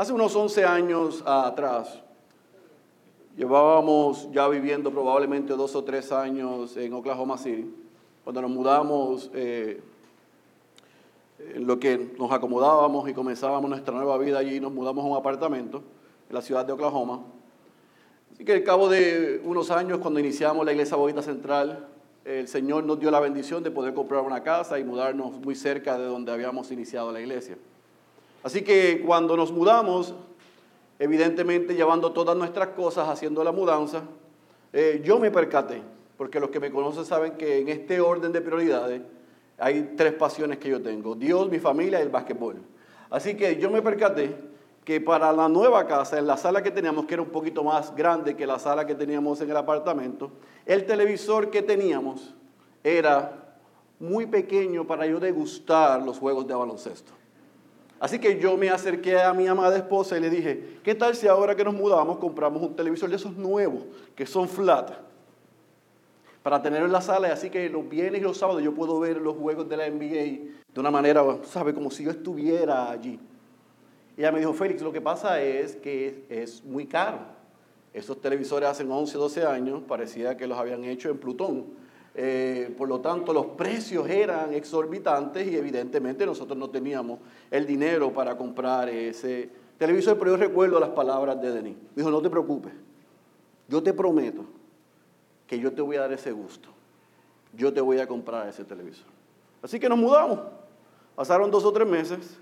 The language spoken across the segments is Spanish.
Hace unos 11 años atrás, llevábamos ya viviendo probablemente dos o tres años en Oklahoma City, cuando nos mudamos, eh, en lo que nos acomodábamos y comenzábamos nuestra nueva vida allí, nos mudamos a un apartamento en la ciudad de Oklahoma. Así que al cabo de unos años, cuando iniciamos la Iglesia Bogotá Central, el Señor nos dio la bendición de poder comprar una casa y mudarnos muy cerca de donde habíamos iniciado la iglesia. Así que cuando nos mudamos, evidentemente llevando todas nuestras cosas, haciendo la mudanza, eh, yo me percaté, porque los que me conocen saben que en este orden de prioridades hay tres pasiones que yo tengo, Dios, mi familia y el básquetbol. Así que yo me percaté que para la nueva casa, en la sala que teníamos, que era un poquito más grande que la sala que teníamos en el apartamento, el televisor que teníamos era muy pequeño para yo degustar los juegos de baloncesto. Así que yo me acerqué a mi amada esposa y le dije, ¿qué tal si ahora que nos mudamos compramos un televisor de esos nuevos, que son flat, para tenerlo en la sala? Y así que los viernes y los sábados yo puedo ver los juegos de la NBA de una manera, ¿sabe? Como si yo estuviera allí. Y ella me dijo, Félix, lo que pasa es que es muy caro. Esos televisores hace 11, 12 años parecía que los habían hecho en Plutón. Eh, por lo tanto, los precios eran exorbitantes y evidentemente nosotros no teníamos el dinero para comprar ese televisor, pero yo recuerdo las palabras de Denis. Dijo, no te preocupes, yo te prometo que yo te voy a dar ese gusto. Yo te voy a comprar ese televisor. Así que nos mudamos. Pasaron dos o tres meses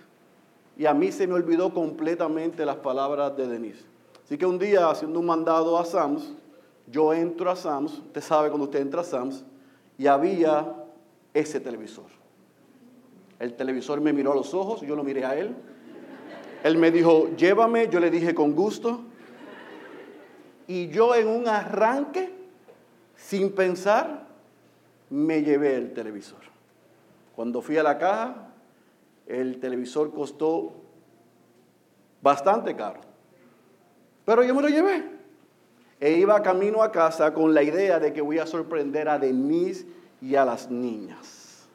y a mí se me olvidó completamente las palabras de Denise. Así que un día, haciendo un mandado a Sams, yo entro a Sams, usted sabe cuando usted entra a Sams, y había ese televisor. El televisor me miró a los ojos, yo lo miré a él. Él me dijo, llévame, yo le dije con gusto. Y yo en un arranque, sin pensar, me llevé el televisor. Cuando fui a la caja, el televisor costó bastante caro. Pero yo me lo llevé. E iba camino a casa con la idea de que voy a sorprender a Denise y a las niñas.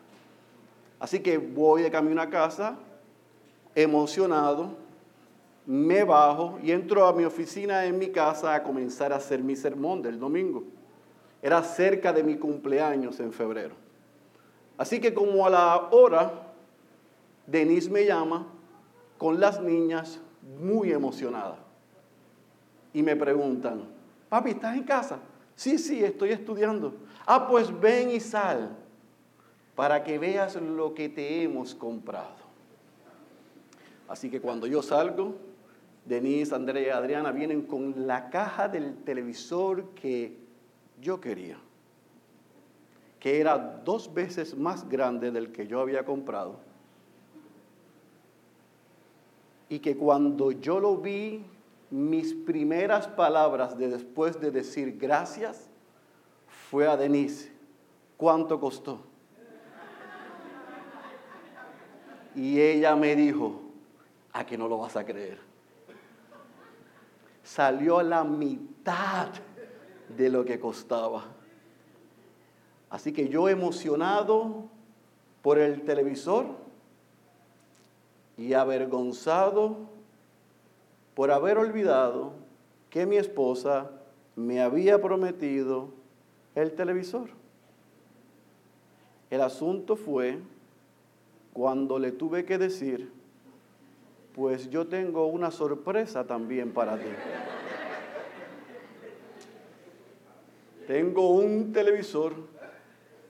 Así que voy de camino a casa, emocionado, me bajo y entro a mi oficina en mi casa a comenzar a hacer mi sermón del domingo. Era cerca de mi cumpleaños en febrero. Así que como a la hora, Denise me llama con las niñas muy emocionada. Y me preguntan, Papi, ¿estás en casa? Sí, sí, estoy estudiando. Ah, pues ven y sal para que veas lo que te hemos comprado. Así que cuando yo salgo, Denise, Andrea y Adriana vienen con la caja del televisor que yo quería, que era dos veces más grande del que yo había comprado. Y que cuando yo lo vi mis primeras palabras de después de decir gracias fue a Denise. ¿Cuánto costó? Y ella me dijo, a que no lo vas a creer. Salió a la mitad de lo que costaba. Así que yo emocionado por el televisor y avergonzado por haber olvidado que mi esposa me había prometido el televisor. El asunto fue cuando le tuve que decir, pues yo tengo una sorpresa también para ti. tengo un televisor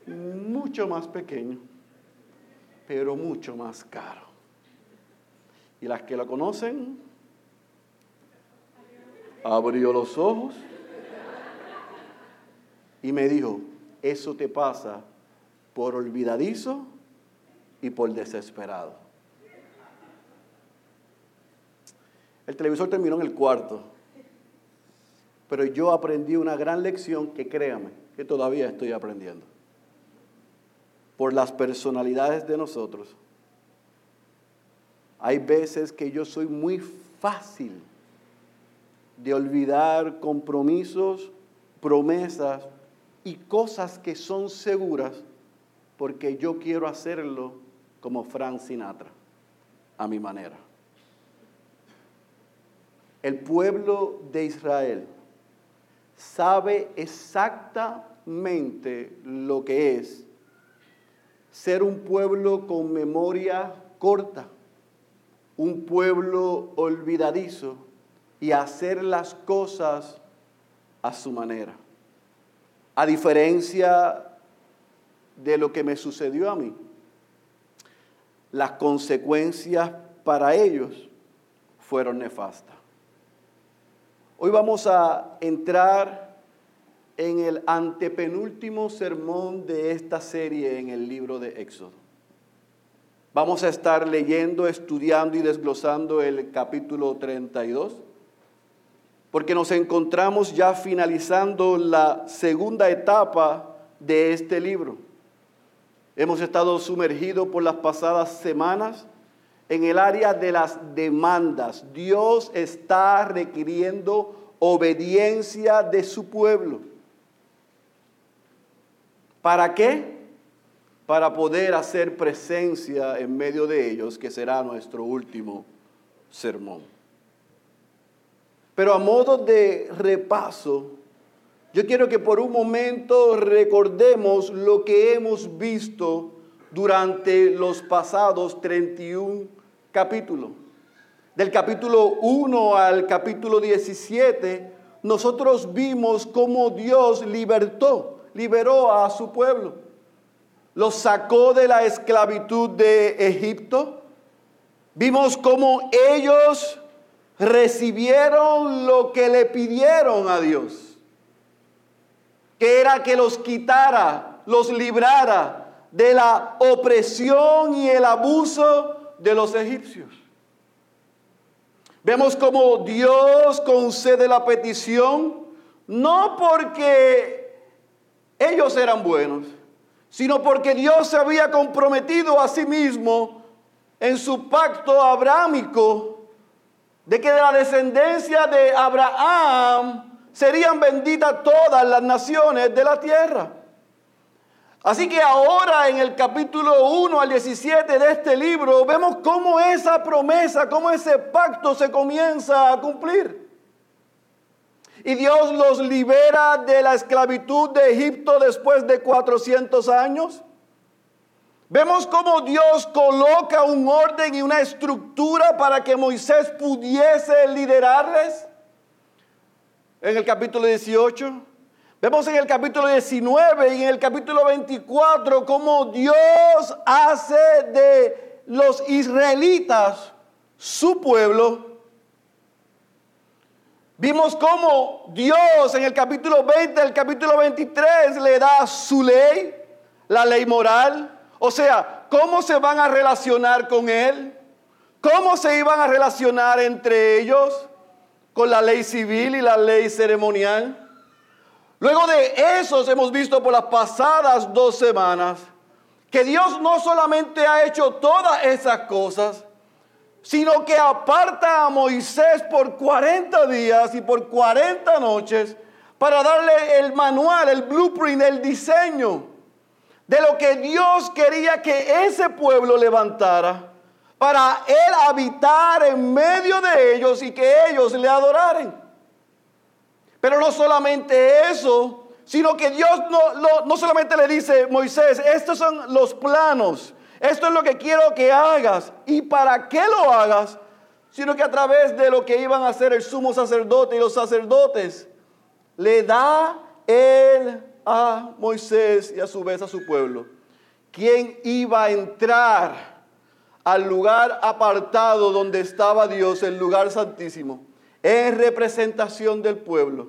mucho más pequeño, pero mucho más caro. Y las que lo conocen abrió los ojos y me dijo, eso te pasa por olvidadizo y por desesperado. El televisor terminó en el cuarto, pero yo aprendí una gran lección que créame, que todavía estoy aprendiendo. Por las personalidades de nosotros. Hay veces que yo soy muy fácil de olvidar compromisos, promesas y cosas que son seguras porque yo quiero hacerlo como Frank Sinatra, a mi manera. El pueblo de Israel sabe exactamente lo que es ser un pueblo con memoria corta, un pueblo olvidadizo y hacer las cosas a su manera. A diferencia de lo que me sucedió a mí, las consecuencias para ellos fueron nefastas. Hoy vamos a entrar en el antepenúltimo sermón de esta serie en el libro de Éxodo. Vamos a estar leyendo, estudiando y desglosando el capítulo 32, porque nos encontramos ya finalizando la segunda etapa de este libro. Hemos estado sumergidos por las pasadas semanas en el área de las demandas. Dios está requiriendo obediencia de su pueblo. ¿Para qué? Para poder hacer presencia en medio de ellos, que será nuestro último sermón. Pero a modo de repaso, yo quiero que por un momento recordemos lo que hemos visto durante los pasados 31 capítulos. Del capítulo 1 al capítulo 17, nosotros vimos cómo Dios libertó, liberó a su pueblo. Los sacó de la esclavitud de Egipto. Vimos cómo ellos recibieron lo que le pidieron a Dios, que era que los quitara, los librara de la opresión y el abuso de los egipcios. Vemos como Dios concede la petición, no porque ellos eran buenos, sino porque Dios se había comprometido a sí mismo en su pacto abrámico de que de la descendencia de Abraham serían benditas todas las naciones de la tierra. Así que ahora en el capítulo 1 al 17 de este libro vemos cómo esa promesa, cómo ese pacto se comienza a cumplir. Y Dios los libera de la esclavitud de Egipto después de 400 años. Vemos cómo Dios coloca un orden y una estructura para que Moisés pudiese liderarles. En el capítulo 18. Vemos en el capítulo 19 y en el capítulo 24 cómo Dios hace de los israelitas su pueblo. Vimos cómo Dios en el capítulo 20, el capítulo 23 le da su ley, la ley moral. O sea, cómo se van a relacionar con Él, cómo se iban a relacionar entre ellos con la ley civil y la ley ceremonial. Luego de esos hemos visto por las pasadas dos semanas que Dios no solamente ha hecho todas esas cosas, sino que aparta a Moisés por 40 días y por 40 noches para darle el manual, el blueprint, el diseño de lo que Dios quería que ese pueblo levantara para él habitar en medio de ellos y que ellos le adoraran. Pero no solamente eso, sino que Dios no, no solamente le dice, Moisés, estos son los planos, esto es lo que quiero que hagas y para qué lo hagas, sino que a través de lo que iban a hacer el sumo sacerdote y los sacerdotes, le da él a Moisés y a su vez a su pueblo, quien iba a entrar al lugar apartado donde estaba Dios, el lugar santísimo en representación del pueblo,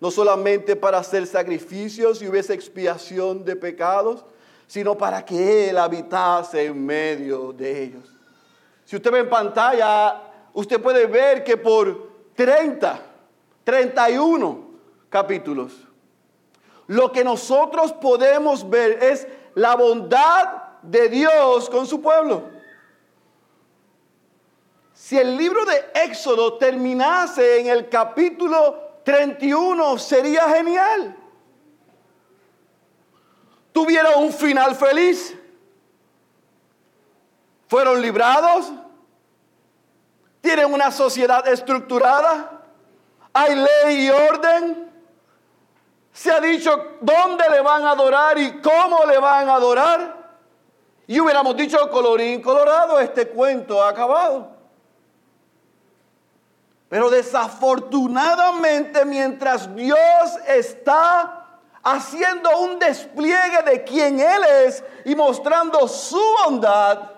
no solamente para hacer sacrificios y hubiese expiación de pecados, sino para que Él habitase en medio de ellos. Si usted ve en pantalla, usted puede ver que por 30, 31 capítulos, lo que nosotros podemos ver es la bondad de Dios con su pueblo. Si el libro de Éxodo terminase en el capítulo 31, sería genial. Tuviera un final feliz. Fueron librados. Tienen una sociedad estructurada. Hay ley y orden. Se ha dicho dónde le van a adorar y cómo le van a adorar. Y hubiéramos dicho colorín colorado, este cuento ha acabado. Pero desafortunadamente mientras Dios está haciendo un despliegue de quién Él es y mostrando su bondad,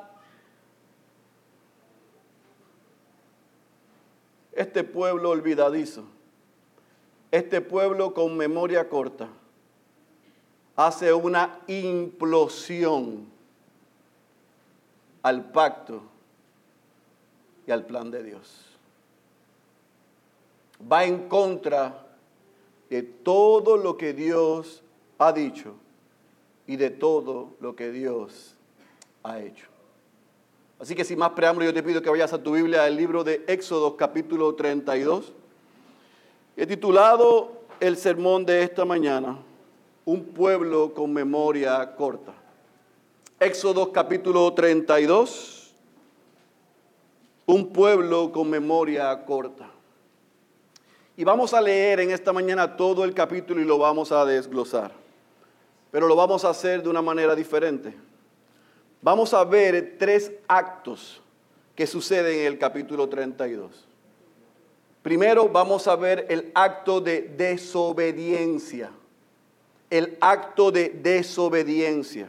este pueblo olvidadizo, este pueblo con memoria corta, hace una implosión al pacto y al plan de Dios va en contra de todo lo que Dios ha dicho y de todo lo que Dios ha hecho. Así que sin más preámbulo, yo te pido que vayas a tu Biblia al libro de Éxodo capítulo 32. He titulado el sermón de esta mañana, Un pueblo con memoria corta. Éxodo capítulo 32, Un pueblo con memoria corta. Y vamos a leer en esta mañana todo el capítulo y lo vamos a desglosar. Pero lo vamos a hacer de una manera diferente. Vamos a ver tres actos que suceden en el capítulo 32. Primero vamos a ver el acto de desobediencia. El acto de desobediencia.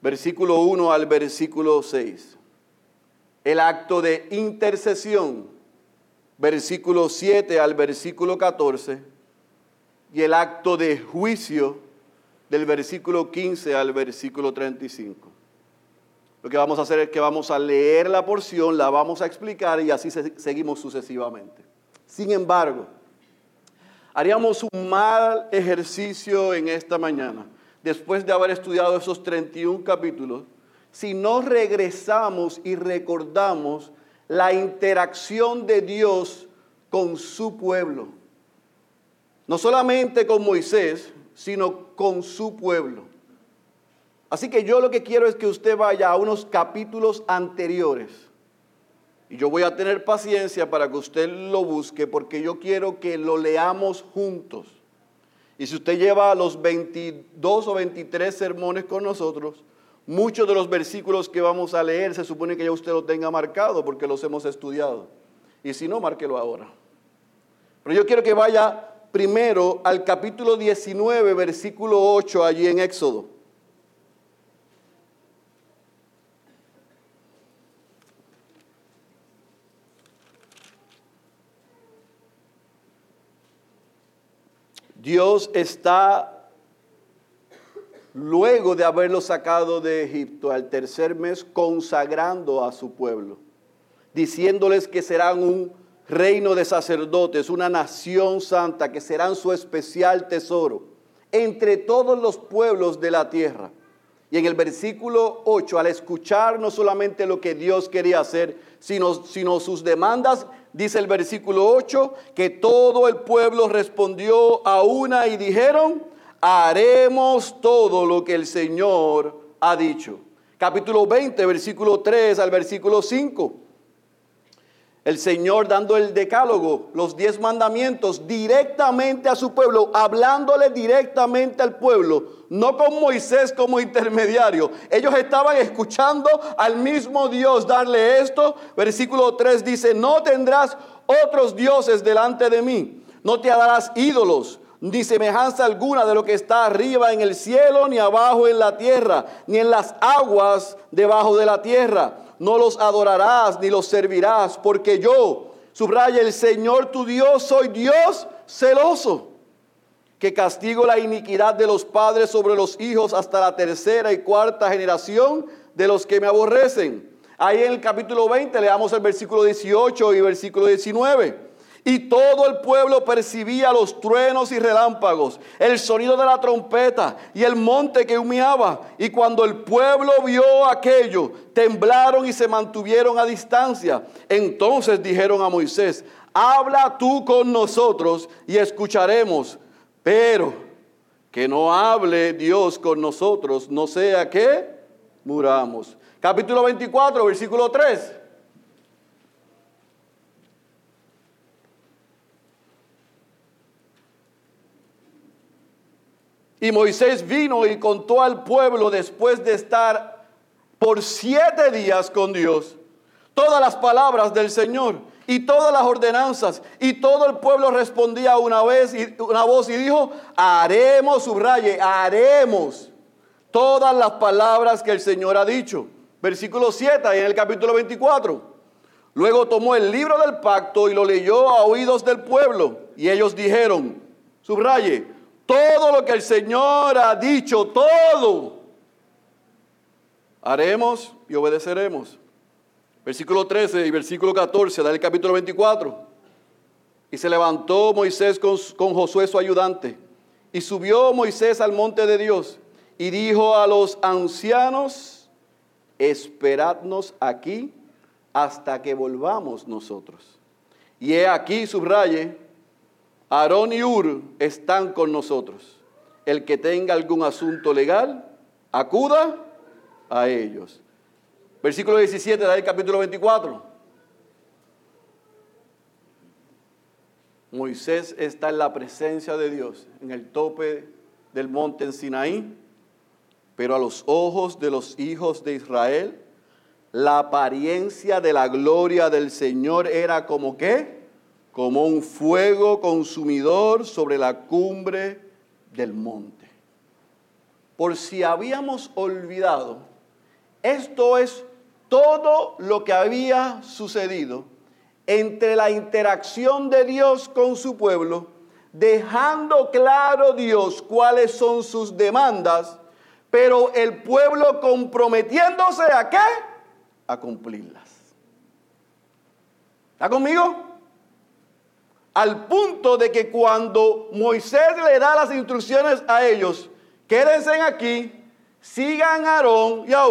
Versículo 1 al versículo 6. El acto de intercesión versículo 7 al versículo 14, y el acto de juicio del versículo 15 al versículo 35. Lo que vamos a hacer es que vamos a leer la porción, la vamos a explicar y así seguimos sucesivamente. Sin embargo, haríamos un mal ejercicio en esta mañana, después de haber estudiado esos 31 capítulos, si no regresamos y recordamos la interacción de Dios con su pueblo. No solamente con Moisés, sino con su pueblo. Así que yo lo que quiero es que usted vaya a unos capítulos anteriores. Y yo voy a tener paciencia para que usted lo busque porque yo quiero que lo leamos juntos. Y si usted lleva los 22 o 23 sermones con nosotros, Muchos de los versículos que vamos a leer se supone que ya usted lo tenga marcado porque los hemos estudiado. Y si no, márquelo ahora. Pero yo quiero que vaya primero al capítulo 19, versículo 8, allí en Éxodo. Dios está luego de haberlo sacado de Egipto al tercer mes, consagrando a su pueblo, diciéndoles que serán un reino de sacerdotes, una nación santa, que serán su especial tesoro entre todos los pueblos de la tierra. Y en el versículo 8, al escuchar no solamente lo que Dios quería hacer, sino, sino sus demandas, dice el versículo 8, que todo el pueblo respondió a una y dijeron, haremos todo lo que el Señor ha dicho. Capítulo 20, versículo 3 al versículo 5. El Señor dando el decálogo, los diez mandamientos directamente a su pueblo, hablándole directamente al pueblo, no con Moisés como intermediario. Ellos estaban escuchando al mismo Dios darle esto. Versículo 3 dice, no tendrás otros dioses delante de mí, no te darás ídolos ni semejanza alguna de lo que está arriba en el cielo, ni abajo en la tierra, ni en las aguas debajo de la tierra. No los adorarás ni los servirás, porque yo, subraya el Señor tu Dios, soy Dios celoso, que castigo la iniquidad de los padres sobre los hijos hasta la tercera y cuarta generación de los que me aborrecen. Ahí en el capítulo 20 leamos el versículo 18 y versículo 19. Y todo el pueblo percibía los truenos y relámpagos, el sonido de la trompeta y el monte que humeaba. Y cuando el pueblo vio aquello, temblaron y se mantuvieron a distancia. Entonces dijeron a Moisés, habla tú con nosotros y escucharemos, pero que no hable Dios con nosotros, no sea que muramos. Capítulo 24, versículo 3. Y Moisés vino y contó al pueblo después de estar por siete días con Dios todas las palabras del Señor y todas las ordenanzas. Y todo el pueblo respondía una vez y una voz y dijo, haremos, subraye, haremos todas las palabras que el Señor ha dicho. Versículo 7 en el capítulo 24. Luego tomó el libro del pacto y lo leyó a oídos del pueblo. Y ellos dijeron, subraye, todo lo que el Señor ha dicho, todo, haremos y obedeceremos. Versículo 13 y versículo 14 del capítulo 24. Y se levantó Moisés con, con Josué su ayudante. Y subió Moisés al monte de Dios y dijo a los ancianos, esperadnos aquí hasta que volvamos nosotros. Y he aquí, subraye, Aarón y Ur están con nosotros. El que tenga algún asunto legal, acuda a ellos. Versículo 17 del capítulo 24. Moisés está en la presencia de Dios, en el tope del monte en Sinaí, pero a los ojos de los hijos de Israel, la apariencia de la gloria del Señor era como qué? Como un fuego consumidor sobre la cumbre del monte. Por si habíamos olvidado, esto es todo lo que había sucedido entre la interacción de Dios con su pueblo, dejando claro Dios cuáles son sus demandas, pero el pueblo comprometiéndose a qué? A cumplirlas. ¿Está conmigo? Al punto de que cuando Moisés le da las instrucciones a ellos, quédense aquí, sigan a Aarón y a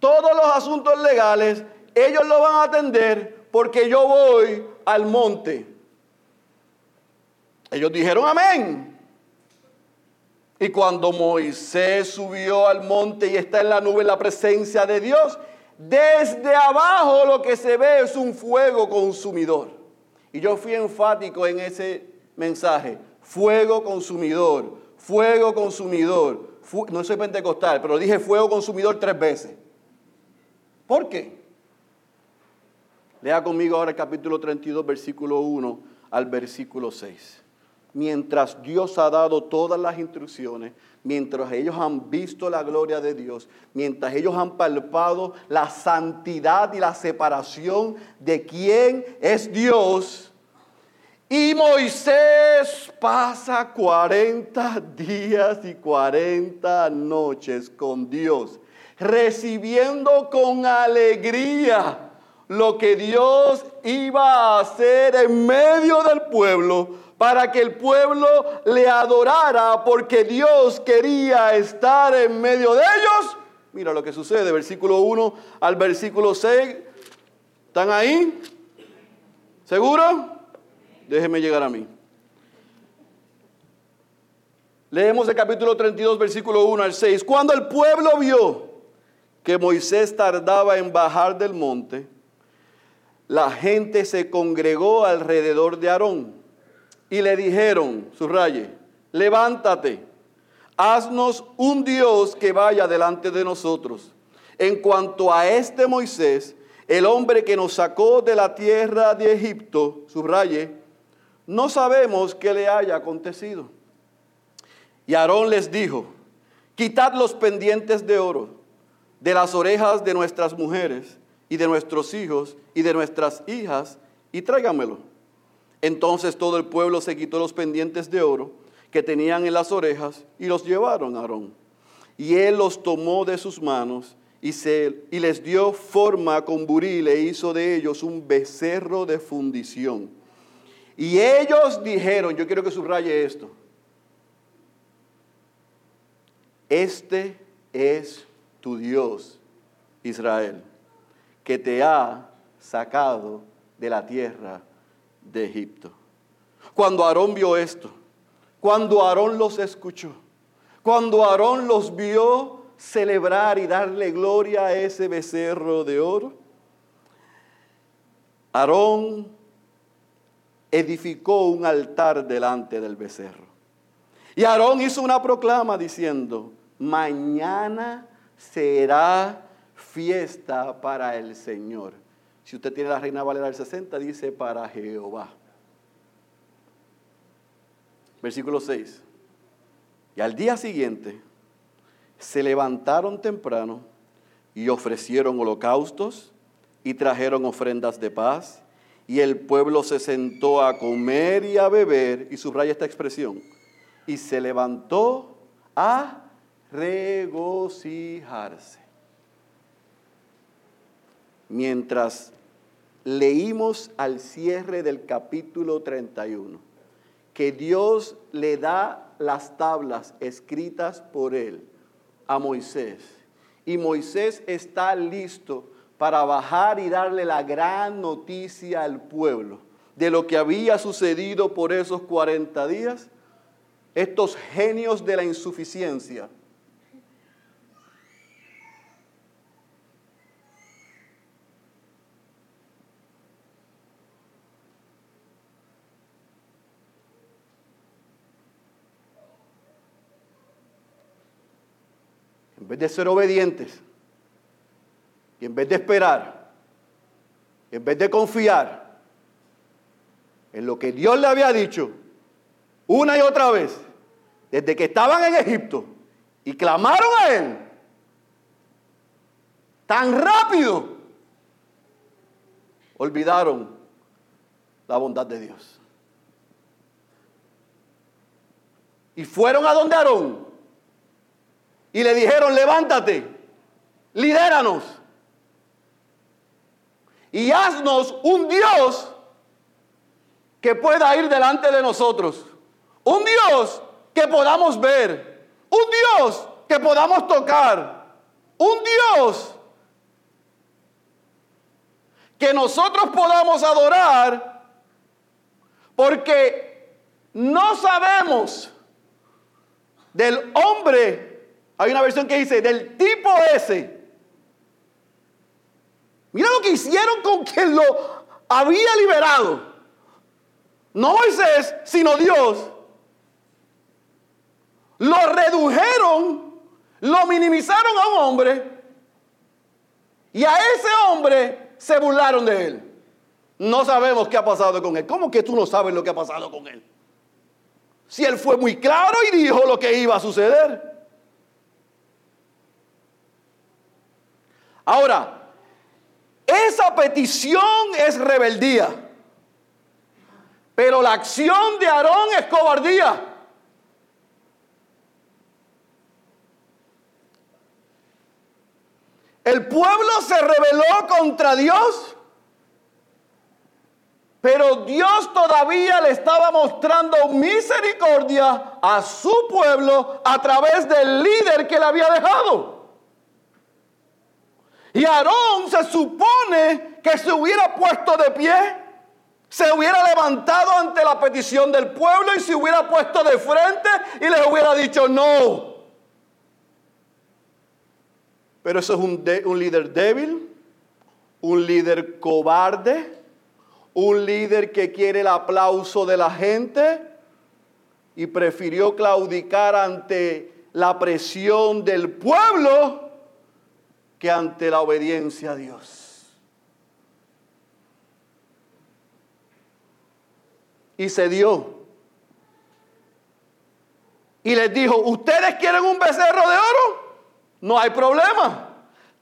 todos los asuntos legales, ellos lo van a atender porque yo voy al monte. Ellos dijeron amén. Y cuando Moisés subió al monte y está en la nube en la presencia de Dios, desde abajo lo que se ve es un fuego consumidor. Y yo fui enfático en ese mensaje. Fuego consumidor, fuego consumidor. no soy pentecostal, pero dije fuego consumidor tres veces. ¿Por qué? Lea conmigo ahora el capítulo 32, versículo 1 al versículo 6. Mientras Dios ha dado todas las instrucciones, mientras ellos han visto la gloria de Dios, mientras ellos han palpado la santidad y la separación de quién es Dios, y Moisés pasa 40 días y 40 noches con Dios recibiendo con alegría lo que Dios iba a hacer en medio del pueblo para que el pueblo le adorara porque Dios quería estar en medio de ellos. Mira lo que sucede, versículo 1 al versículo 6. ¿Están ahí? ¿Seguro? Déjeme llegar a mí. Leemos el capítulo 32, versículo 1 al 6. Cuando el pueblo vio que Moisés tardaba en bajar del monte, la gente se congregó alrededor de Aarón y le dijeron, subraye, levántate, haznos un Dios que vaya delante de nosotros. En cuanto a este Moisés, el hombre que nos sacó de la tierra de Egipto, subraye, no sabemos qué le haya acontecido. Y Aarón les dijo, quitad los pendientes de oro de las orejas de nuestras mujeres y de nuestros hijos y de nuestras hijas y tráigamelo. Entonces todo el pueblo se quitó los pendientes de oro que tenían en las orejas y los llevaron a Aarón. Y él los tomó de sus manos y, se, y les dio forma con buril e hizo de ellos un becerro de fundición. Y ellos dijeron, yo quiero que subraye esto, este es tu Dios, Israel, que te ha sacado de la tierra de Egipto. Cuando Aarón vio esto, cuando Aarón los escuchó, cuando Aarón los vio celebrar y darle gloria a ese becerro de oro, Aarón edificó un altar delante del becerro. Y Aarón hizo una proclama diciendo, mañana será fiesta para el Señor. Si usted tiene la Reina Valera del 60, dice para Jehová. Versículo 6. Y al día siguiente se levantaron temprano y ofrecieron holocaustos y trajeron ofrendas de paz. Y el pueblo se sentó a comer y a beber, y subraya esta expresión, y se levantó a regocijarse. Mientras leímos al cierre del capítulo 31, que Dios le da las tablas escritas por él a Moisés, y Moisés está listo para bajar y darle la gran noticia al pueblo de lo que había sucedido por esos 40 días, estos genios de la insuficiencia de ser obedientes, y en vez de esperar, en vez de confiar en lo que Dios le había dicho una y otra vez, desde que estaban en Egipto y clamaron a Él, tan rápido, olvidaron la bondad de Dios. Y fueron a donde Aarón y le dijeron, levántate, lidéranos y haznos un Dios que pueda ir delante de nosotros. Un Dios que podamos ver. Un Dios que podamos tocar. Un Dios que nosotros podamos adorar porque no sabemos del hombre, hay una versión que dice, del tipo ese Mira lo que hicieron con quien lo había liberado. No Moisés, sino Dios. Lo redujeron, lo minimizaron a un hombre y a ese hombre se burlaron de él. No sabemos qué ha pasado con él. ¿Cómo que tú no sabes lo que ha pasado con él? Si él fue muy claro y dijo lo que iba a suceder. Ahora, esa petición es rebeldía. Pero la acción de Aarón es cobardía. El pueblo se rebeló contra Dios, pero Dios todavía le estaba mostrando misericordia a su pueblo a través del líder que le había dejado. Y Aarón se supone que se hubiera puesto de pie, se hubiera levantado ante la petición del pueblo y se hubiera puesto de frente y les hubiera dicho no. Pero eso es un, un líder débil, un líder cobarde, un líder que quiere el aplauso de la gente y prefirió claudicar ante la presión del pueblo que ante la obediencia a Dios. Y se dio. Y les dijo, ¿ustedes quieren un becerro de oro? No hay problema.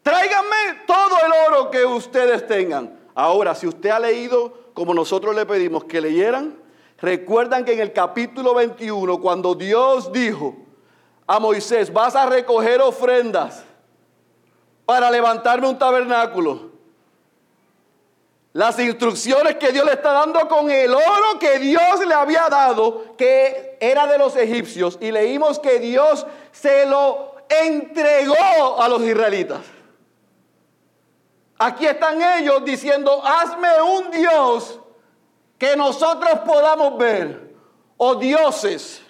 Tráiganme todo el oro que ustedes tengan. Ahora, si usted ha leído como nosotros le pedimos que leyeran, recuerdan que en el capítulo 21, cuando Dios dijo a Moisés, vas a recoger ofrendas para levantarme un tabernáculo. Las instrucciones que Dios le está dando con el oro que Dios le había dado, que era de los egipcios. Y leímos que Dios se lo entregó a los israelitas. Aquí están ellos diciendo, hazme un Dios que nosotros podamos ver, o dioses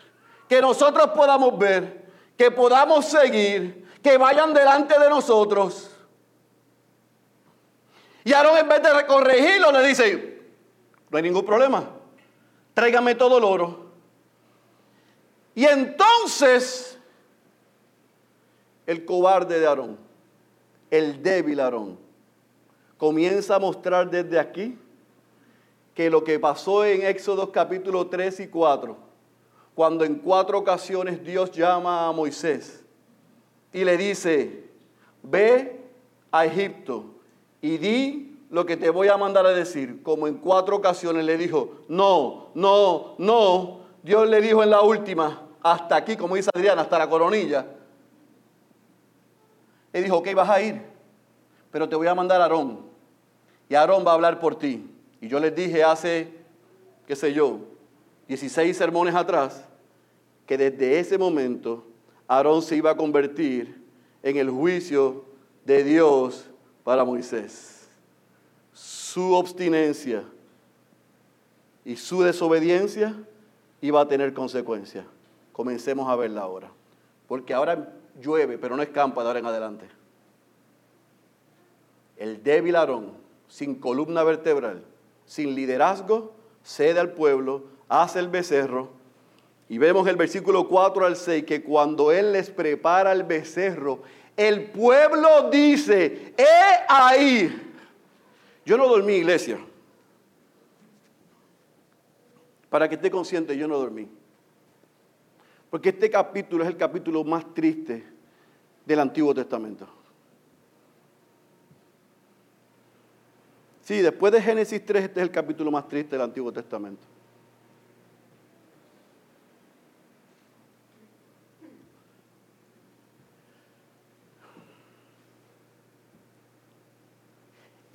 que nosotros podamos ver, que podamos seguir, que vayan delante de nosotros. Y Aarón en vez de corregirlo le dice, no hay ningún problema, tráigame todo el oro. Y entonces el cobarde de Aarón, el débil Aarón, comienza a mostrar desde aquí que lo que pasó en Éxodo capítulo 3 y 4, cuando en cuatro ocasiones Dios llama a Moisés y le dice, ve a Egipto y di lo que te voy a mandar a decir, como en cuatro ocasiones le dijo, no, no, no, Dios le dijo en la última, hasta aquí, como dice Adriana, hasta la coronilla. Él dijo, ok, vas a ir, pero te voy a mandar a Aarón. Y Aarón va a hablar por ti. Y yo les dije hace, qué sé yo, 16 sermones atrás, que desde ese momento Aarón se iba a convertir en el juicio de Dios para Moisés. Su obstinencia y su desobediencia iba a tener consecuencias. Comencemos a verla ahora. Porque ahora llueve, pero no escampa de ahora en adelante. El débil Aarón, sin columna vertebral, sin liderazgo, cede al pueblo, hace el becerro. Y vemos el versículo 4 al 6 que cuando Él les prepara el becerro, el pueblo dice, he ahí. Yo no dormí, iglesia. Para que esté consciente, yo no dormí. Porque este capítulo es el capítulo más triste del Antiguo Testamento. Sí, después de Génesis 3, este es el capítulo más triste del Antiguo Testamento.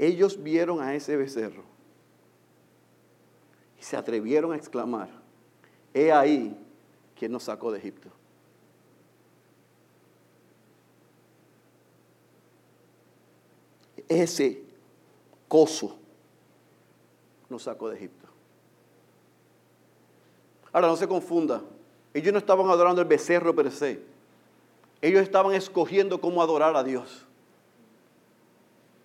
Ellos vieron a ese becerro y se atrevieron a exclamar, he ahí quien nos sacó de Egipto. Ese coso nos sacó de Egipto. Ahora, no se confunda. Ellos no estaban adorando el becerro per se. Ellos estaban escogiendo cómo adorar a Dios.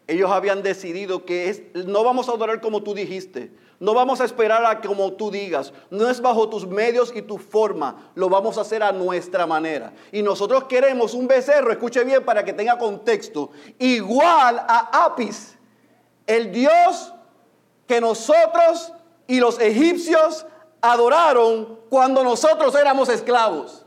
Ellos habían decidido que no vamos a adorar como tú dijiste, no vamos a esperar a como tú digas, no es bajo tus medios y tu forma, lo vamos a hacer a nuestra manera. Y nosotros queremos un becerro, escuche bien para que tenga contexto, igual a Apis, el Dios que nosotros y los egipcios adoraron cuando nosotros éramos esclavos.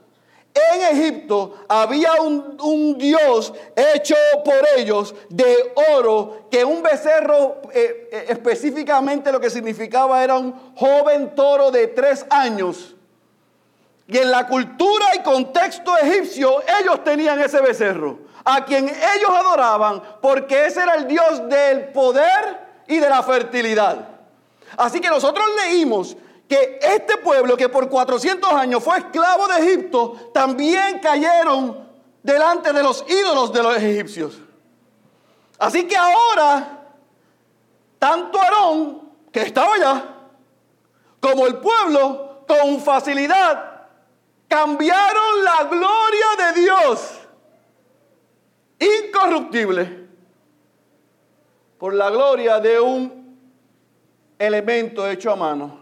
En Egipto había un, Dios hecho por ellos de oro, que un becerro eh, eh, específicamente lo que significaba era un joven toro de tres años. Y en la cultura y contexto egipcio ellos tenían ese becerro, a quien ellos adoraban, porque ese era el Dios del poder y de la fertilidad. Así que nosotros leímos que este pueblo que por 400 años fue esclavo de Egipto, también cayeron delante de los ídolos de los egipcios. Así que ahora, tanto Aarón, que estaba allá, como el pueblo, con facilidad, cambiaron la gloria de Dios, incorruptible, por la gloria de un elemento hecho a mano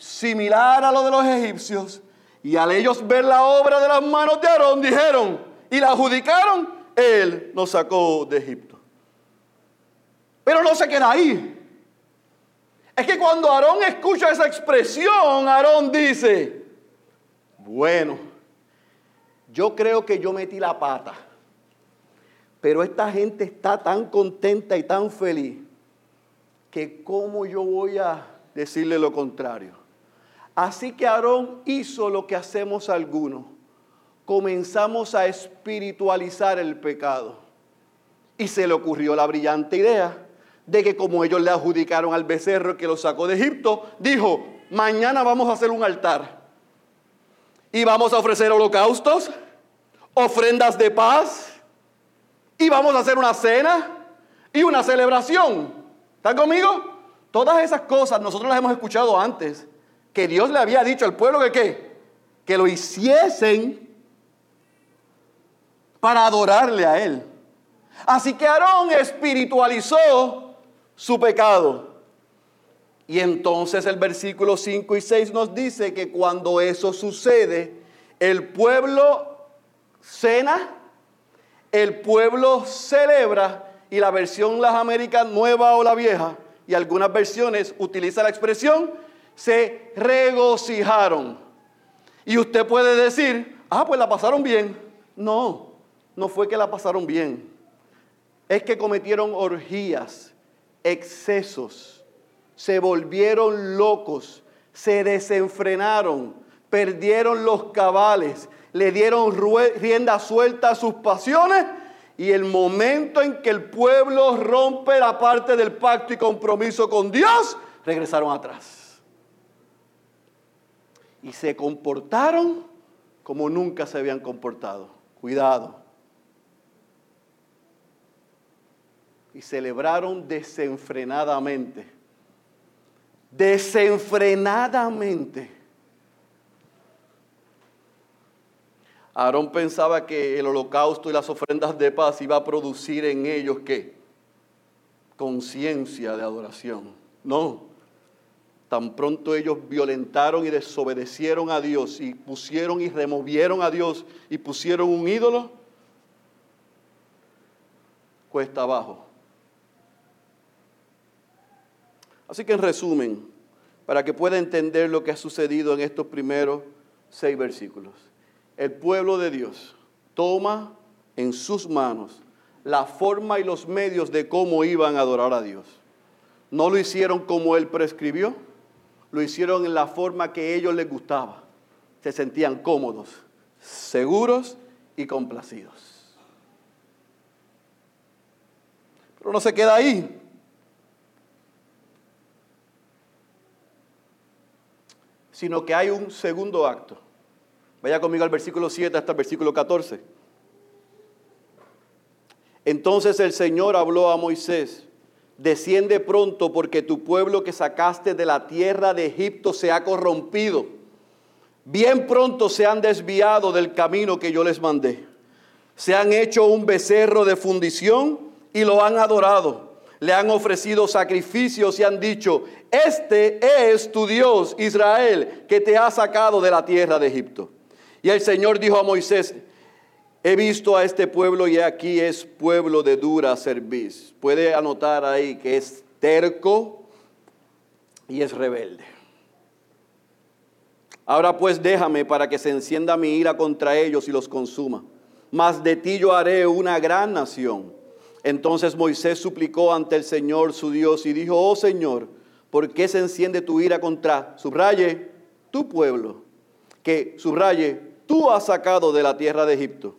similar a lo de los egipcios, y al ellos ver la obra de las manos de Aarón, dijeron y la adjudicaron, Él nos sacó de Egipto. Pero no se queda ahí. Es que cuando Aarón escucha esa expresión, Aarón dice, bueno, yo creo que yo metí la pata, pero esta gente está tan contenta y tan feliz que cómo yo voy a decirle lo contrario. Así que Aarón hizo lo que hacemos algunos. Comenzamos a espiritualizar el pecado. Y se le ocurrió la brillante idea de que como ellos le adjudicaron al becerro que lo sacó de Egipto, dijo, mañana vamos a hacer un altar. Y vamos a ofrecer holocaustos, ofrendas de paz, y vamos a hacer una cena y una celebración. ¿Están conmigo? Todas esas cosas nosotros las hemos escuchado antes que Dios le había dicho al pueblo que qué? Que lo hiciesen para adorarle a Él. Así que Aarón espiritualizó su pecado. Y entonces el versículo 5 y 6 nos dice que cuando eso sucede El pueblo cena, el pueblo celebra y la versión Las Américas nueva o la vieja y algunas versiones utiliza la expresión se regocijaron. Y usted puede decir, ah, pues la pasaron bien. No, no fue que la pasaron bien. Es que cometieron orgías, excesos, se volvieron locos, se desenfrenaron, perdieron los cabales, le dieron rienda suelta a sus pasiones y el momento en que el pueblo rompe la parte del pacto y compromiso con Dios, regresaron atrás. Y se comportaron como nunca se habían comportado. Cuidado. Y celebraron desenfrenadamente. Desenfrenadamente Aarón pensaba que el holocausto y las ofrendas de paz iba a producir en ellos qué? Conciencia de adoración. No. Tan pronto ellos violentaron y desobedecieron a Dios y pusieron y removieron a Dios y pusieron un ídolo, cuesta abajo. Así que en resumen, para que pueda entender lo que ha sucedido en estos primeros seis versículos el pueblo de Dios toma en sus manos la forma y los medios de cómo iban a adorar a Dios. No lo hicieron como Él prescribió, lo hicieron en la forma que a ellos les gustaba. Se sentían cómodos, seguros y complacidos. Pero no se queda ahí. Sino que hay un segundo acto. Vaya conmigo al versículo 7 hasta el versículo 14. Entonces el Señor habló a Moisés, desciende pronto porque tu pueblo que sacaste de la tierra de Egipto se ha corrompido. Bien pronto se han desviado del camino que yo les mandé. Se han hecho un becerro de fundición y lo han adorado. Le han ofrecido sacrificios y han dicho, este es tu Dios, Israel, que te ha sacado de la tierra de Egipto. Y el Señor dijo a Moisés, he visto a este pueblo y aquí es pueblo de dura cerviz. Puede anotar ahí que es terco y es rebelde. Ahora pues déjame para que se encienda mi ira contra ellos y los consuma. Mas de ti yo haré una gran nación. Entonces Moisés suplicó ante el Señor su Dios y dijo, oh Señor, ¿por qué se enciende tu ira contra, subraye, tu pueblo? Que subraye, tú has sacado de la tierra de Egipto,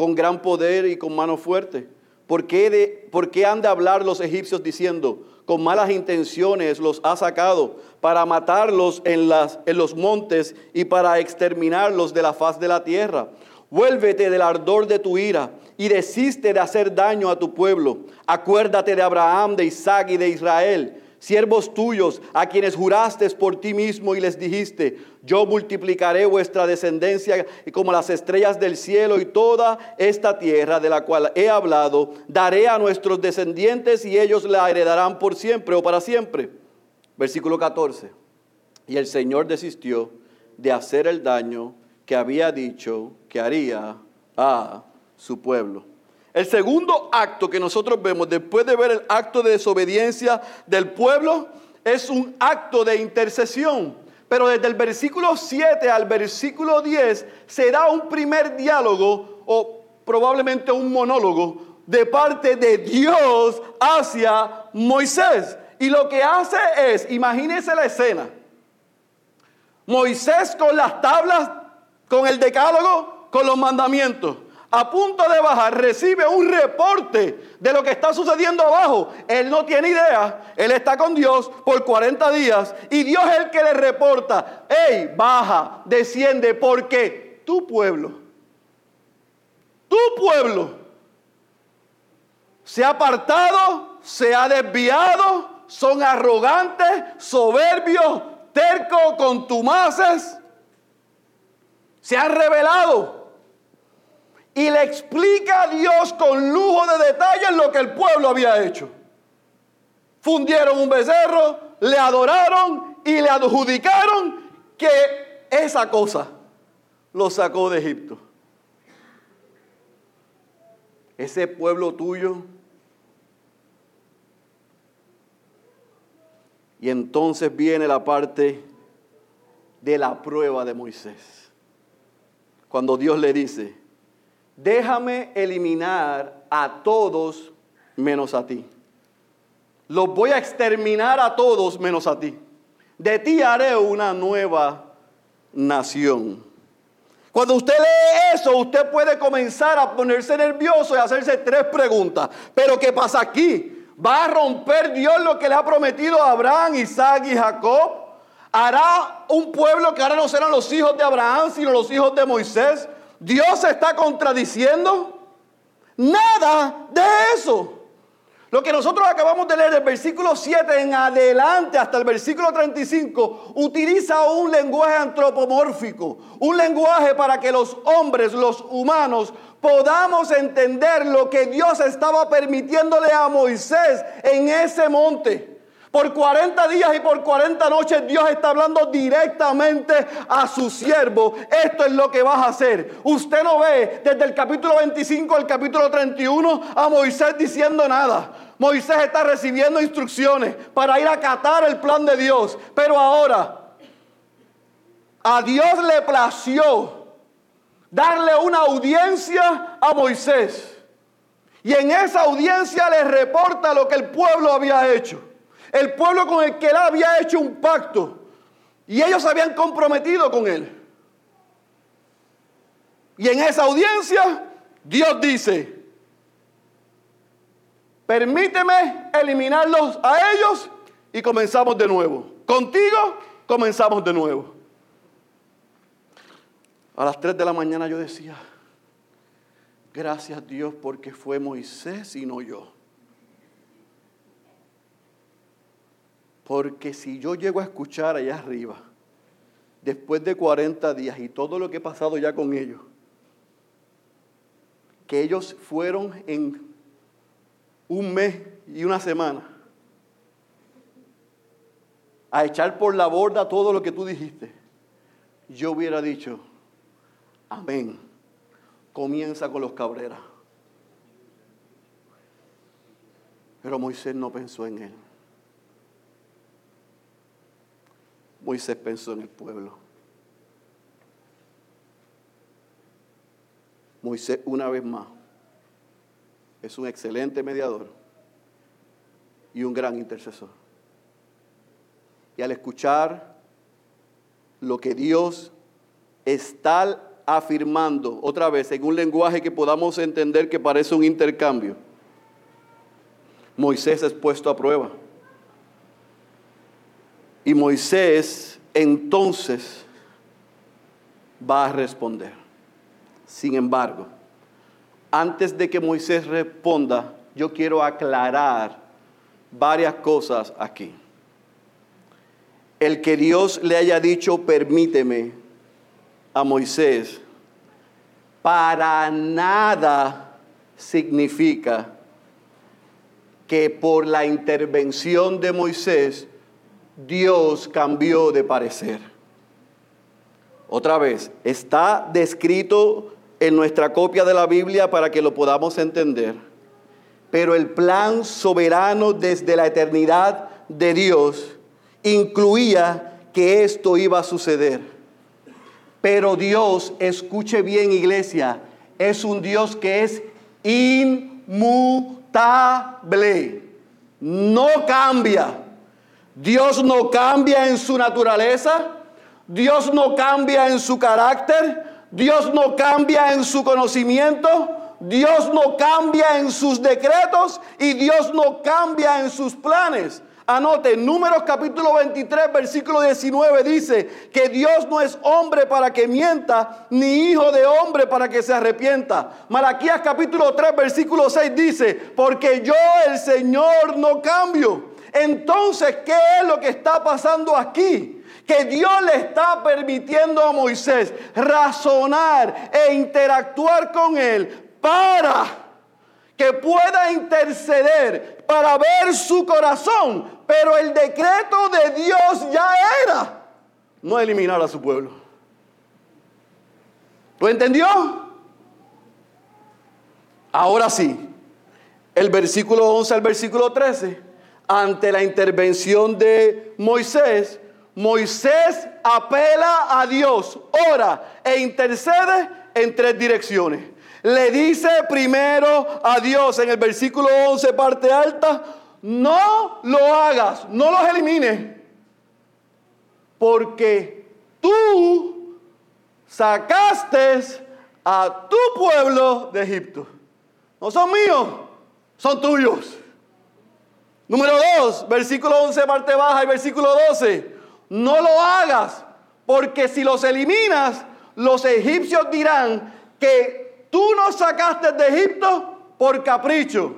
con gran poder y con mano fuerte. ¿Por qué, de, ¿Por qué han de hablar los egipcios diciendo, con malas intenciones los ha sacado para matarlos en, las, en los montes y para exterminarlos de la faz de la tierra? Vuélvete del ardor de tu ira y desiste de hacer daño a tu pueblo. Acuérdate de Abraham, de Isaac y de Israel siervos tuyos, a quienes juraste por ti mismo y les dijiste, yo multiplicaré vuestra descendencia como las estrellas del cielo y toda esta tierra de la cual he hablado, daré a nuestros descendientes y ellos la heredarán por siempre o para siempre. Versículo 14. Y el Señor desistió de hacer el daño que había dicho que haría a su pueblo. El segundo acto que nosotros vemos después de ver el acto de desobediencia del pueblo es un acto de intercesión. Pero desde el versículo 7 al versículo 10 se da un primer diálogo o probablemente un monólogo de parte de Dios hacia Moisés. Y lo que hace es, imagínense la escena, Moisés con las tablas, con el decálogo, con los mandamientos a punto de bajar, recibe un reporte de lo que está sucediendo abajo. Él no tiene idea, él está con Dios por 40 días y Dios es el que le reporta, hey, baja, desciende, porque tu pueblo, tu pueblo, se ha apartado, se ha desviado, son arrogantes, soberbios, tercos, contumaces, se han revelado y le explica a Dios con lujo de detalles lo que el pueblo había hecho. Fundieron un becerro, le adoraron y le adjudicaron que esa cosa lo sacó de Egipto. Ese pueblo tuyo. Y entonces viene la parte de la prueba de Moisés. Cuando Dios le dice, déjame eliminar a todos menos a ti. Los voy a exterminar a todos menos a ti. De ti haré una nueva nación. Cuando usted lee eso, usted puede comenzar a ponerse nervioso y hacerse tres preguntas. Pero ¿qué pasa aquí? ¿Va a romper Dios lo que le ha prometido a Abraham, Isaac y Jacob? ¿Hará un pueblo que ahora no serán los hijos de Abraham, sino los hijos de Moisés? ¿Dios se está contradiciendo? Nada de eso. Lo que nosotros acabamos de leer del versículo 7 en adelante hasta el versículo 35 utiliza un lenguaje antropomórfico, un lenguaje para que los hombres, los humanos, podamos entender lo que Dios estaba permitiéndole a Moisés en ese monte. Por 40 días y por 40 noches Dios está hablando directamente a su siervo. Esto es lo que vas a hacer. Usted no ve desde el capítulo 25 al capítulo 31 a Moisés diciendo nada. Moisés está recibiendo instrucciones para ir a acatar el plan de Dios. Pero ahora, a Dios le plació darle una audiencia a Moisés. Y en esa audiencia le reporta lo que el pueblo había hecho. El pueblo con el que él había hecho un pacto. Y ellos habían comprometido con él. Y en esa audiencia, Dios dice, permíteme eliminarlos a ellos y comenzamos de nuevo. Contigo comenzamos de nuevo. A las 3 de la mañana yo decía, gracias Dios porque fue Moisés y no yo. Porque si yo llego a escuchar allá arriba, después de 40 días y todo lo que he pasado ya con ellos, que ellos fueron en un mes y una semana a echar por la borda todo lo que tú dijiste, yo hubiera dicho, amén, comienza con los cabreras. Pero Moisés no pensó en él. Moisés pensó en el pueblo. Moisés, una vez más, es un excelente mediador y un gran intercesor. Y al escuchar lo que Dios está afirmando, otra vez, en un lenguaje que podamos entender que parece un intercambio, Moisés es puesto a prueba. Y Moisés entonces va a responder. Sin embargo, antes de que Moisés responda, yo quiero aclarar varias cosas aquí. El que Dios le haya dicho, permíteme a Moisés, para nada significa que por la intervención de Moisés Dios cambió de parecer. Otra vez, está descrito en nuestra copia de la Biblia para que lo podamos entender. Pero el plan soberano desde la eternidad de Dios incluía que esto iba a suceder. Pero Dios, escuche bien iglesia, es un Dios que es inmutable. No cambia. Dios no cambia en su naturaleza, Dios no cambia en su carácter, Dios no cambia en su conocimiento, Dios no cambia en sus decretos y Dios no cambia en sus planes. Anote, Números capítulo 23, versículo 19 dice que Dios no es hombre para que mienta, ni hijo de hombre para que se arrepienta. Malaquías capítulo 3, versículo 6 dice, porque yo el Señor no cambio. Entonces, ¿qué es lo que está pasando aquí? Que Dios le está permitiendo a Moisés razonar e interactuar con él para que pueda interceder, para ver su corazón. Pero el decreto de Dios ya era no eliminar a su pueblo. ¿Lo entendió? Ahora sí, el versículo 11 al versículo 13, ante la intervención de Moisés, Moisés apela a Dios, ora e intercede en tres direcciones. Le dice primero a Dios en el versículo 11, parte alta, no lo hagas, no los elimines, porque tú sacaste a tu pueblo de Egipto. No son míos, son tuyos. Número 2, versículo 11, parte baja y versículo 12. No lo hagas, porque si los eliminas, los egipcios dirán que tú nos sacaste de Egipto por capricho.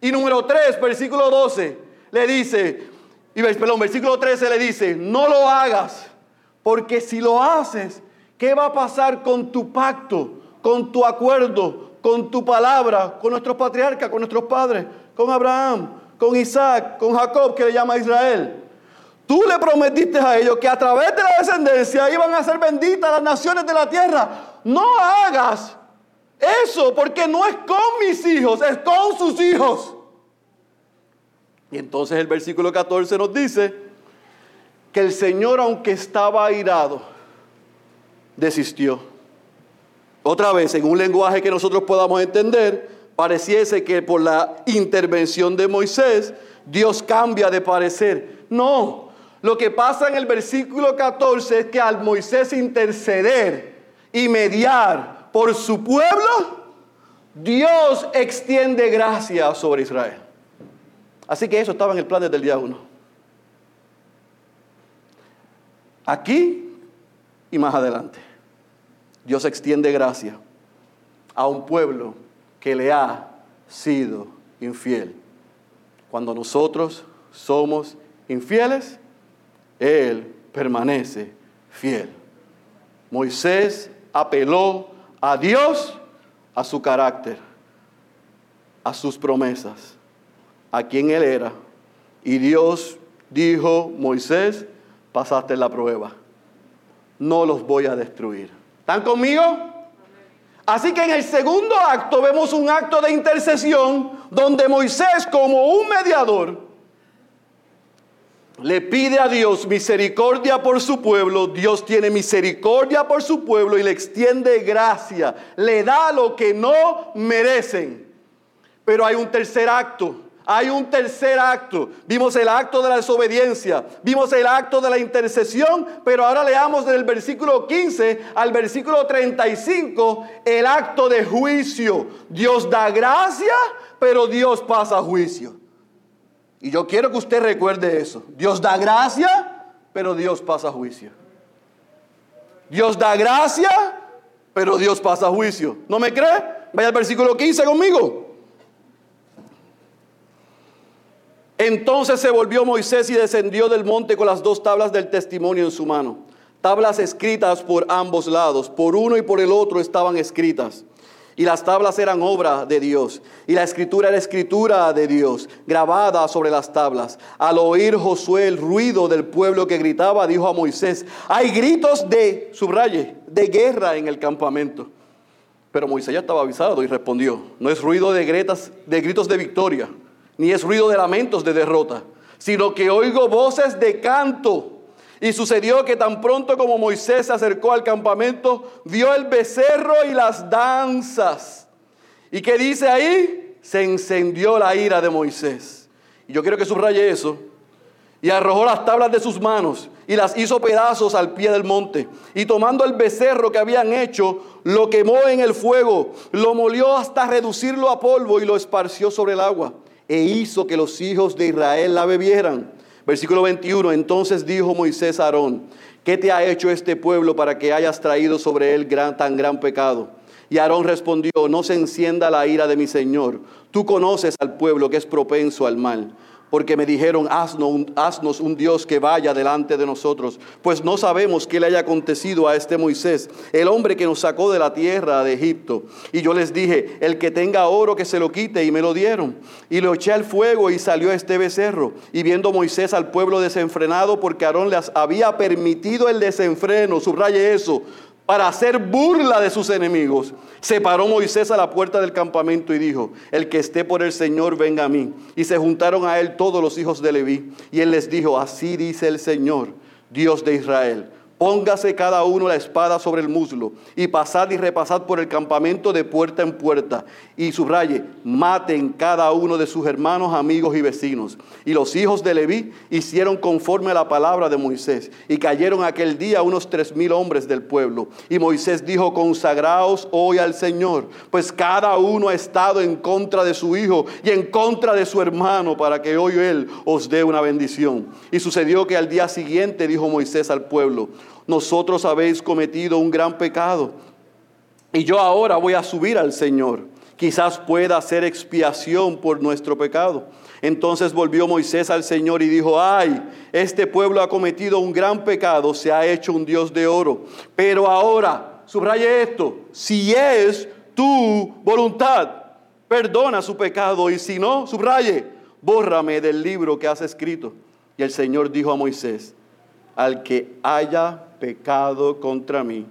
Y número 3, versículo 12, le dice, y perdón, versículo 13 le dice, no lo hagas, porque si lo haces, ¿qué va a pasar con tu pacto, con tu acuerdo, con tu palabra, con nuestros patriarcas, con nuestros padres, con Abraham, con Isaac, con Jacob, que le llama Israel? Tú le prometiste a ellos que a través de la descendencia iban a ser benditas las naciones de la tierra. No hagas eso porque no es con mis hijos, es con sus hijos. Y entonces el versículo 14 nos dice que el Señor, aunque estaba airado, desistió. Otra vez, en un lenguaje que nosotros podamos entender, pareciese que por la intervención de Moisés, Dios cambia de parecer. No, lo que pasa en el versículo 14 es que al Moisés interceder y mediar por su pueblo, Dios extiende gracia sobre Israel. Así que eso estaba en el plan desde el día 1. Aquí y más adelante, Dios extiende gracia a un pueblo que le ha sido infiel. Cuando nosotros somos infieles, él permanece fiel. Moisés apeló a Dios, a su carácter, a sus promesas, a quien Él era. Y Dios dijo, Moisés, pasaste la prueba. No los voy a destruir. ¿Están conmigo? Así que en el segundo acto vemos un acto de intercesión donde Moisés como un mediador le pide a Dios misericordia por su pueblo, Dios tiene misericordia por su pueblo y le extiende gracia, le da lo que no merecen. Pero hay un tercer acto, hay un tercer acto. Vimos el acto de la desobediencia, vimos el acto de la intercesión, pero ahora leamos del versículo 15 al versículo 35 el acto de juicio. Dios da gracia, pero Dios pasa juicio. Y yo quiero que usted recuerde eso. Dios da gracia, pero Dios pasa juicio. Dios da gracia, pero Dios pasa juicio. ¿No me cree? Vaya al versículo 15 conmigo. Entonces se volvió Moisés y descendió del monte con las dos tablas del testimonio en su mano. Tablas escritas por ambos lados, por uno y por el otro estaban escritas. Y las tablas eran obra de Dios. Y la escritura era escritura de Dios, grabada sobre las tablas. Al oír Josué el ruido del pueblo que gritaba, dijo a Moisés, hay gritos de, subraye, de guerra en el campamento. Pero Moisés ya estaba avisado y respondió, no es ruido de, gretas, de gritos de victoria, ni es ruido de lamentos de derrota, sino que oigo voces de canto y sucedió que tan pronto como Moisés se acercó al campamento, vio el becerro y las danzas. ¿Y qué dice ahí? Se encendió la ira de Moisés. Y yo quiero que subraye eso. Y arrojó las tablas de sus manos y las hizo pedazos al pie del monte. Y tomando el becerro que habían hecho, lo quemó en el fuego, lo molió hasta reducirlo a polvo y lo esparció sobre el agua. E hizo que los hijos de Israel la bebieran. Versículo 21, entonces dijo Moisés a Aarón, ¿qué te ha hecho este pueblo para que hayas traído sobre él gran, tan gran pecado? Y Aarón respondió, no se encienda la ira de mi Señor. Tú conoces al pueblo que es propenso al mal porque me dijeron, haznos un, Dios que vaya delante de nosotros, pues no sabemos qué le haya acontecido a este Moisés, el hombre que nos sacó de la tierra de Egipto. Y yo les dije, el que tenga oro que se lo quite, y me lo dieron. Y lo eché al fuego y salió este becerro. Y viendo Moisés al pueblo desenfrenado, porque Aarón les había permitido el desenfreno, subraye eso, para hacer burla de sus enemigos. Se paró Moisés a la puerta del campamento y dijo, el que esté por el Señor, venga a mí. Y se juntaron a él todos los hijos de Leví. Y él les dijo, así dice el Señor, Dios de Israel Póngase cada uno la espada sobre el muslo y pasad y repasad por el campamento de puerta en puerta. Y subraye, maten cada uno de sus hermanos, amigos y vecinos. Y los hijos de Leví hicieron conforme a la palabra de Moisés. Y cayeron aquel día unos tres mil hombres del pueblo. Y Moisés dijo, consagraos hoy al Señor, pues cada uno ha estado en contra de su hijo y en contra de su hermano, para que hoy él os dé una bendición. Y sucedió que al día siguiente dijo Moisés al pueblo, nosotros habéis cometido un gran pecado. Y yo ahora voy a subir al Señor. Quizás pueda hacer expiación por nuestro pecado. Entonces volvió Moisés al Señor y dijo, ay, este pueblo ha cometido un gran pecado, se ha hecho un Dios de oro. Pero ahora, subraye esto, si es tu voluntad, perdona su pecado y si no, subraye, bórrame del libro que has escrito. Y el Señor dijo a Moisés, al que haya pecado contra mí,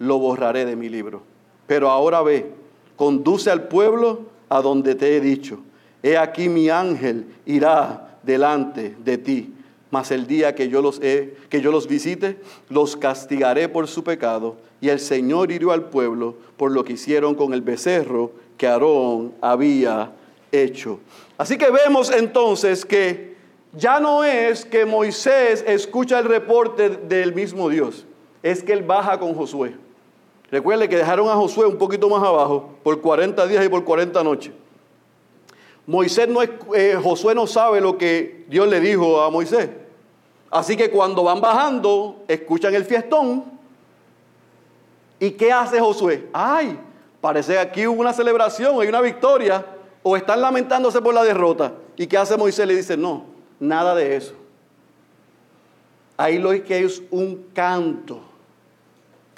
lo borraré de mi libro. Pero ahora ve, conduce al pueblo a donde te he dicho. He aquí mi ángel irá delante de ti. Mas el día que yo los he, que yo los visite, los castigaré por su pecado. Y el Señor hirió al pueblo por lo que hicieron con el becerro que Aarón había hecho. Así que vemos entonces que ya no es que Moisés escucha el reporte del mismo Dios, es que él baja con Josué. Recuerde que dejaron a Josué un poquito más abajo por 40 días y por 40 noches. Moisés no es, eh, Josué no sabe lo que Dios le dijo a Moisés. Así que cuando van bajando, escuchan el fiestón. ¿Y qué hace Josué? Ay, parece que aquí hubo una celebración, hay una victoria, o están lamentándose por la derrota. ¿Y qué hace Moisés? Le dice, no, Nada de eso. Ahí lo que hay es un canto.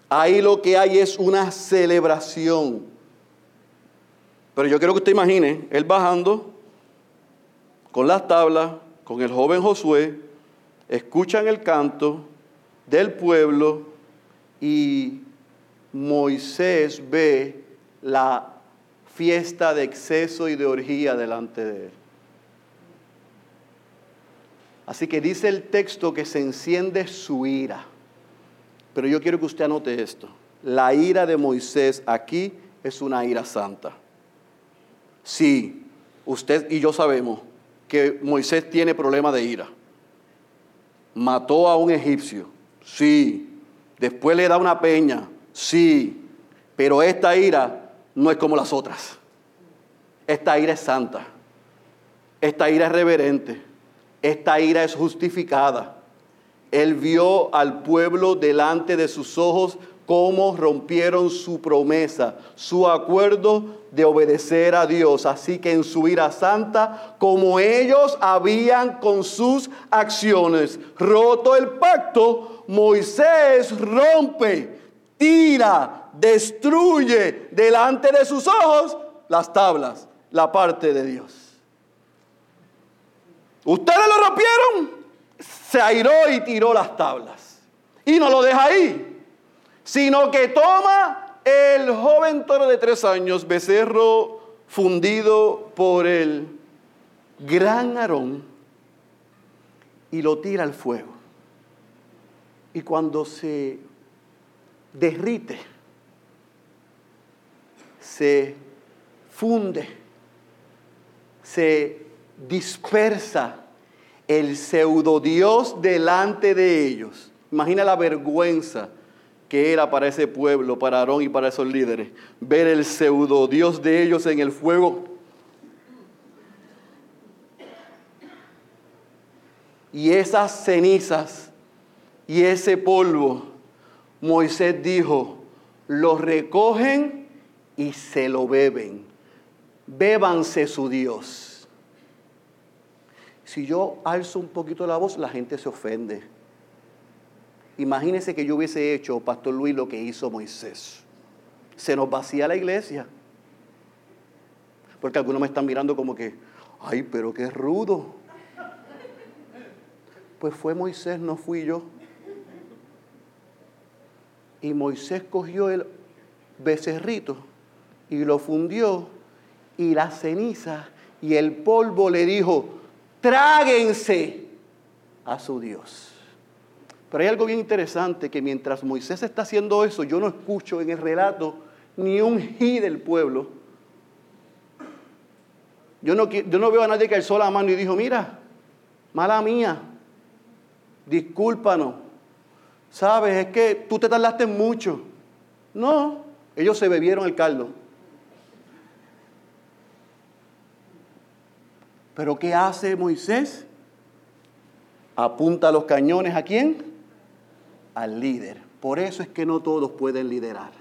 Ahí lo que hay es una celebración. Pero yo quiero que usted imagine, él bajando con las tablas, con el joven Josué, escuchan el canto del pueblo y Moisés ve la fiesta de exceso y de orgía delante de él. Así que dice el texto que se enciende su ira. Pero yo quiero que usted anote esto. La ira de Moisés aquí es una ira santa. Sí, usted y yo sabemos que Moisés tiene problema de ira. Mató a un egipcio. Sí. Después le da una peña. Sí. Pero esta ira no es como las otras. Esta ira es santa. Esta ira es reverente esta ira es justificada. Él vio al pueblo delante de sus ojos cómo rompieron su promesa, su acuerdo de obedecer a Dios. Así que en su ira santa, como ellos habían con sus acciones roto el pacto, Moisés rompe, tira, destruye delante de sus ojos las tablas, la parte de Dios. Ustedes lo rompieron, se airó y tiró las tablas. Y no lo deja ahí, sino que toma el joven toro de tres años, becerro fundido por el gran Aarón, y lo tira al fuego. Y cuando se derrite, se funde, se dispersa el pseudo Dios delante de ellos. Imagina la vergüenza que era para ese pueblo, para Aarón y para esos líderes, ver el pseudo Dios de ellos en el fuego. Y esas cenizas y ese polvo, Moisés dijo, lo recogen y se lo beben. Bébanse su Dios. Si yo alzo un poquito la voz, la gente se ofende. Imagínese que yo hubiese hecho, Pastor Luis, lo que hizo Moisés. Se nos vacía la iglesia. Porque algunos me están mirando como que, ay, pero qué rudo. Pues fue Moisés, no fui yo. Y Moisés cogió el becerrito y lo fundió y la ceniza y el polvo le dijo, tráguense a su Dios. Pero hay algo bien interesante que mientras Moisés está haciendo eso, yo no escucho en el relato ni un ji del pueblo. Yo no, yo no veo a nadie que alzó la mano y dijo, mira, mala mía, discúlpanos. Sabes, es que tú te tardaste mucho. No, ellos se bebieron el caldo. Pero ¿qué hace Moisés? Apunta los cañones a quién? Al líder. Por eso es que no todos pueden liderar.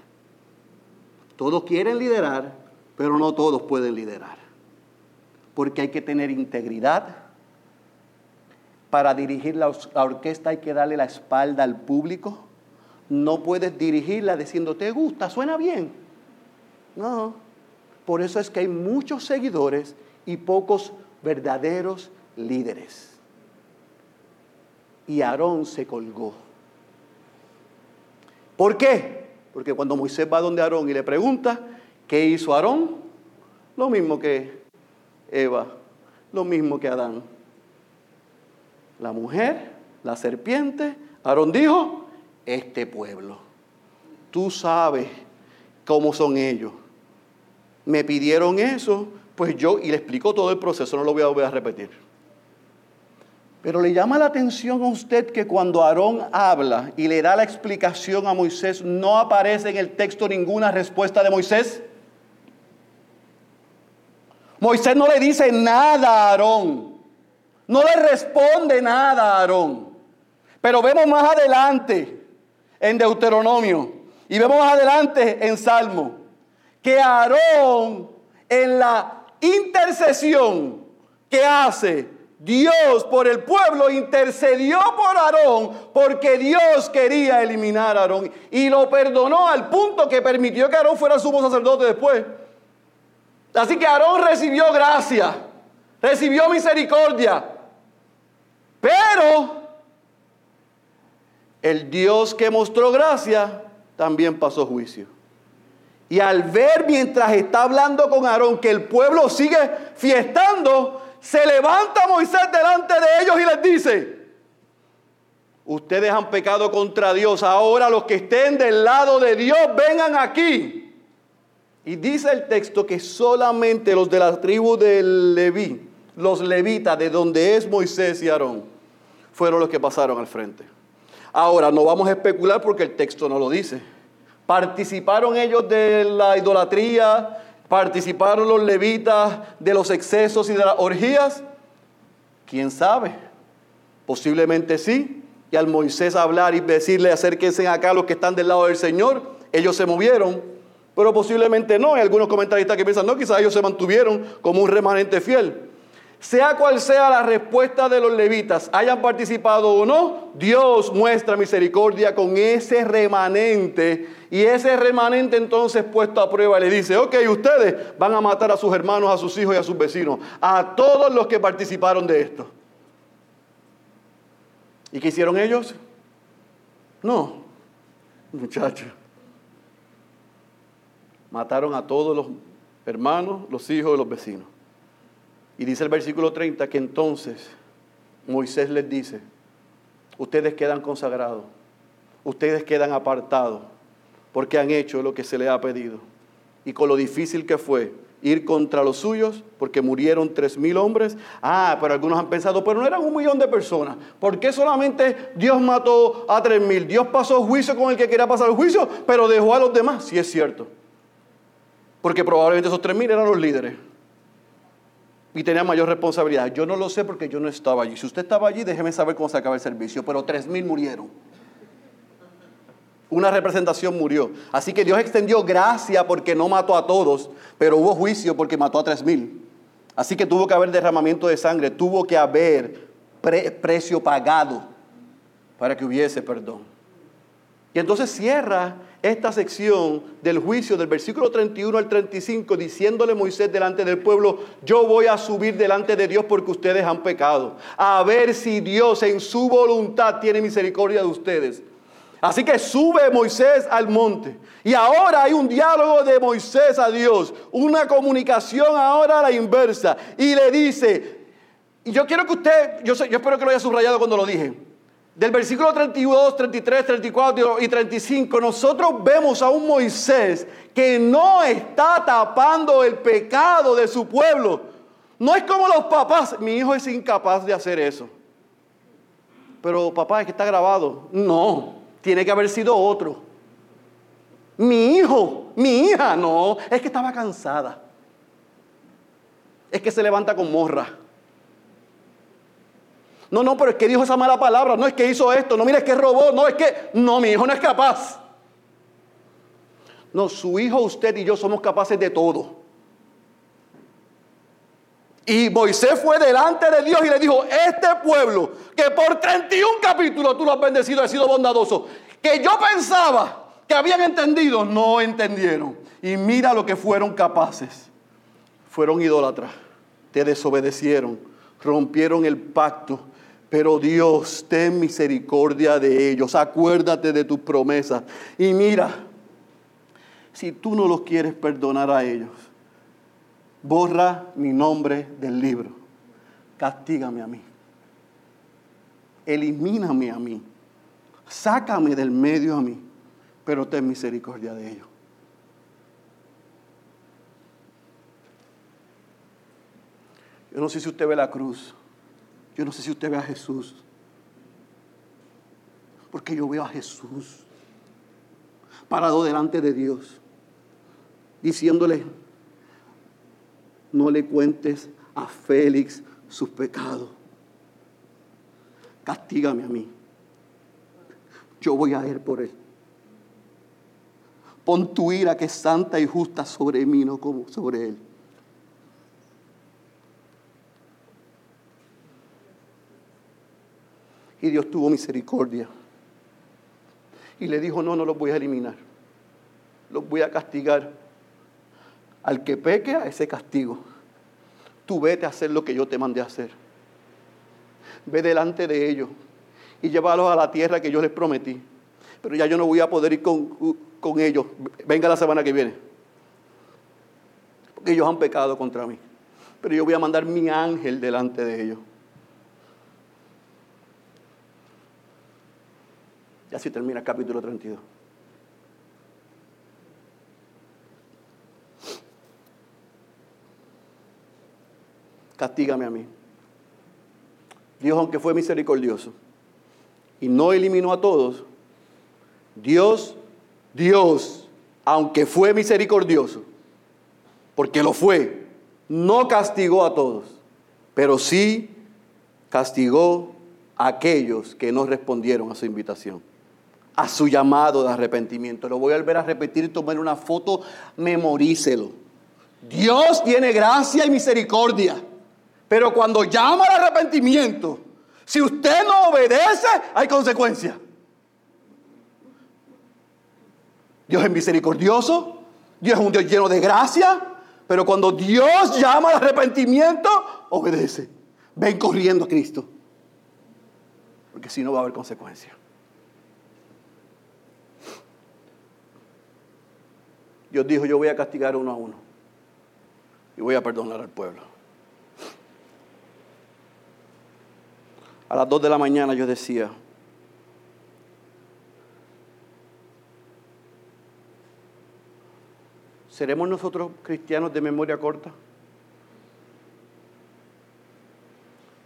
Todos quieren liderar, pero no todos pueden liderar. Porque hay que tener integridad. Para dirigir la, orquesta hay que darle la espalda al público. No puedes dirigirla diciendo, ¿te gusta? ¿Suena bien? No. Por eso es que hay muchos seguidores y pocos verdaderos líderes. Y Aarón se colgó. ¿Por qué? Porque cuando Moisés va donde Aarón y le pregunta, ¿qué hizo Aarón? Lo mismo que Eva, lo mismo que Adán. La mujer, la serpiente, Aarón dijo, este pueblo. Tú sabes cómo son ellos. Me pidieron eso, pues yo, y le explico todo el proceso, no lo voy a volver a repetir. Pero le llama la atención a usted que cuando Aarón habla y le da la explicación a Moisés, no aparece en el texto ninguna respuesta de Moisés. Moisés no le dice nada a Aarón. No le responde nada a Aarón. Pero vemos más adelante en Deuteronomio y vemos más adelante en Salmo que Aarón en la intercesión que hace Dios por el pueblo intercedió por Aarón porque Dios quería eliminar a Aarón y lo perdonó al punto que permitió que Aarón fuera sumo sacerdote después. Así que Aarón recibió gracia, recibió misericordia, pero el Dios que mostró gracia también pasó juicio. Y al ver mientras está hablando con Aarón que el pueblo sigue fiestando, se levanta Moisés delante de ellos y les dice, ustedes han pecado contra Dios, ahora los que estén del lado de Dios vengan aquí. Y dice el texto que solamente los de la tribu de Leví, los levitas, de donde es Moisés y Aarón, fueron los que pasaron al frente. Ahora, no vamos a especular porque el texto no lo dice. ¿Participaron ellos de la idolatría? ¿Participaron los levitas de los excesos y de las orgías? ¿Quién sabe? Posiblemente sí. Y al Moisés hablar y decirle acérquense acá los que están del lado del Señor, ellos se movieron, pero posiblemente no. Hay algunos comentaristas que piensan, no, quizás ellos se mantuvieron como un remanente fiel. Sea cual sea la respuesta de los levitas, hayan participado o no, Dios muestra misericordia con ese remanente. Y ese remanente entonces puesto a prueba le dice, ok, ustedes van a matar a sus hermanos, a sus hijos y a sus vecinos, a todos los que participaron de esto. ¿Y qué hicieron ellos? No, muchachos. Mataron a todos los hermanos, los hijos y los vecinos. Y dice el versículo 30 que entonces Moisés les dice, ustedes quedan consagrados, ustedes quedan apartados, porque han hecho lo que se les ha pedido. Y con lo difícil que fue ir contra los suyos, porque murieron tres mil hombres. Ah, pero algunos han pensado, pero no eran un millón de personas. ¿Por qué solamente Dios mató a tres mil? Dios pasó juicio con el que quería pasar el juicio, pero dejó a los demás. Sí es cierto. Porque probablemente esos tres mil eran los líderes y tenía mayor responsabilidad. Yo no lo sé porque yo no estaba allí. Si usted estaba allí, déjeme saber cómo se acaba el servicio. Pero tres mil murieron. Una representación murió. Así que Dios extendió gracia porque no mató a todos, pero hubo juicio porque mató a tres mil. Así que tuvo que haber derramamiento de sangre, tuvo que haber precio pagado para que hubiese perdón. Y entonces cierra esta sección del juicio del versículo 31 al 35 diciéndole Moisés delante del pueblo, yo voy a subir delante de Dios porque ustedes han pecado, a ver si Dios en su voluntad tiene misericordia de ustedes. Así que sube Moisés al monte. Y ahora hay un diálogo de Moisés a Dios. Una comunicación ahora a la inversa. Y le dice, y yo quiero que usted, yo, yo espero que lo haya subrayado cuando lo dije. Del versículo 32, 33, 34 y 35, nosotros vemos a un Moisés que no está tapando el pecado de su pueblo. No es como los papás, mi hijo es incapaz de hacer eso. Pero papá, es que está grabado. No, tiene que haber sido otro. Mi hijo, mi hija, no, es que estaba cansada. Es que se levanta con morra. No, no, pero es que dijo esa mala palabra, no es que hizo esto, no, mira, es que robó, no, es que, no, mi hijo no es capaz. No, su hijo, usted y yo somos capaces de todo. Y Moisés fue delante de Dios y le dijo, este pueblo que por 31 capítulos tú lo has bendecido, has sido bondadoso, que yo pensaba que habían entendido, no entendieron. Y mira lo que fueron capaces. Fueron idólatras, te desobedecieron, rompieron el pacto. Pero Dios, ten misericordia de ellos, acuérdate de tus promesas. Y mira, si tú no los quieres perdonar a ellos, borra mi nombre del libro. Castígame a mí. Elimíname a mí. Sácame del medio a mí, pero ten misericordia de ellos. Yo no sé si usted ve la cruz. Yo no sé si usted ve a Jesús. Porque yo veo a Jesús parado delante de Dios, diciéndole, no le cuentes a Félix sus pecados. Castígame a mí yo voy a ir por él. Pon tu ira que es santa y justa sobre mí, no como sobre él. Y Dios tuvo misericordia. Y le dijo, no, no los voy a eliminar. Los voy a castigar. Al que peque, a ese castigo. Tú vete a hacer lo que yo te mandé a hacer. Ve delante de ellos y llevarlos a la tierra que yo les prometí. Pero ya yo no voy a poder ir con, con ellos. Venga la semana que viene. Porque ellos han pecado contra mí. Pero yo voy a mandar mi ángel delante de ellos. Y así termina el capítulo 32. Castígame a mí. Dios, aunque fue misericordioso, y no eliminó a todos, Dios, Dios, aunque fue misericordioso, porque lo fue, no castigó a todos, pero sí castigó a aquellos que no respondieron a su invitación, a su llamado de arrepentimiento. Lo voy a volver a repetir, tomar una foto, memorícelo. Dios tiene gracia y misericordia, pero cuando llama al arrepentimiento, si usted no obedece, hay consecuencias. Dios es misericordioso, Dios es un Dios lleno de gracia, pero cuando Dios llama al arrepentimiento, obedece. Ven corriendo a Cristo. Porque si no va a haber consecuencias. Dios dijo, yo voy a castigar uno a uno. Y voy a perdonar al pueblo. a las 2 de la mañana yo decía, ¿seremos nosotros cristianos de memoria corta?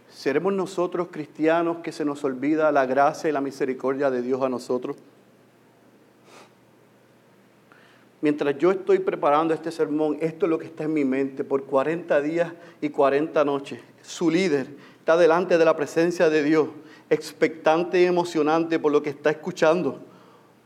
¿Seremos nosotros cristianos que se nos olvida la gracia y la misericordia de Dios a nosotros? Mientras yo estoy preparando este sermón, esto es lo que está en mi mente por 40 días y 40 noches. Su líder, está delante de la presencia de Dios, expectante y emocionante por lo que está escuchando,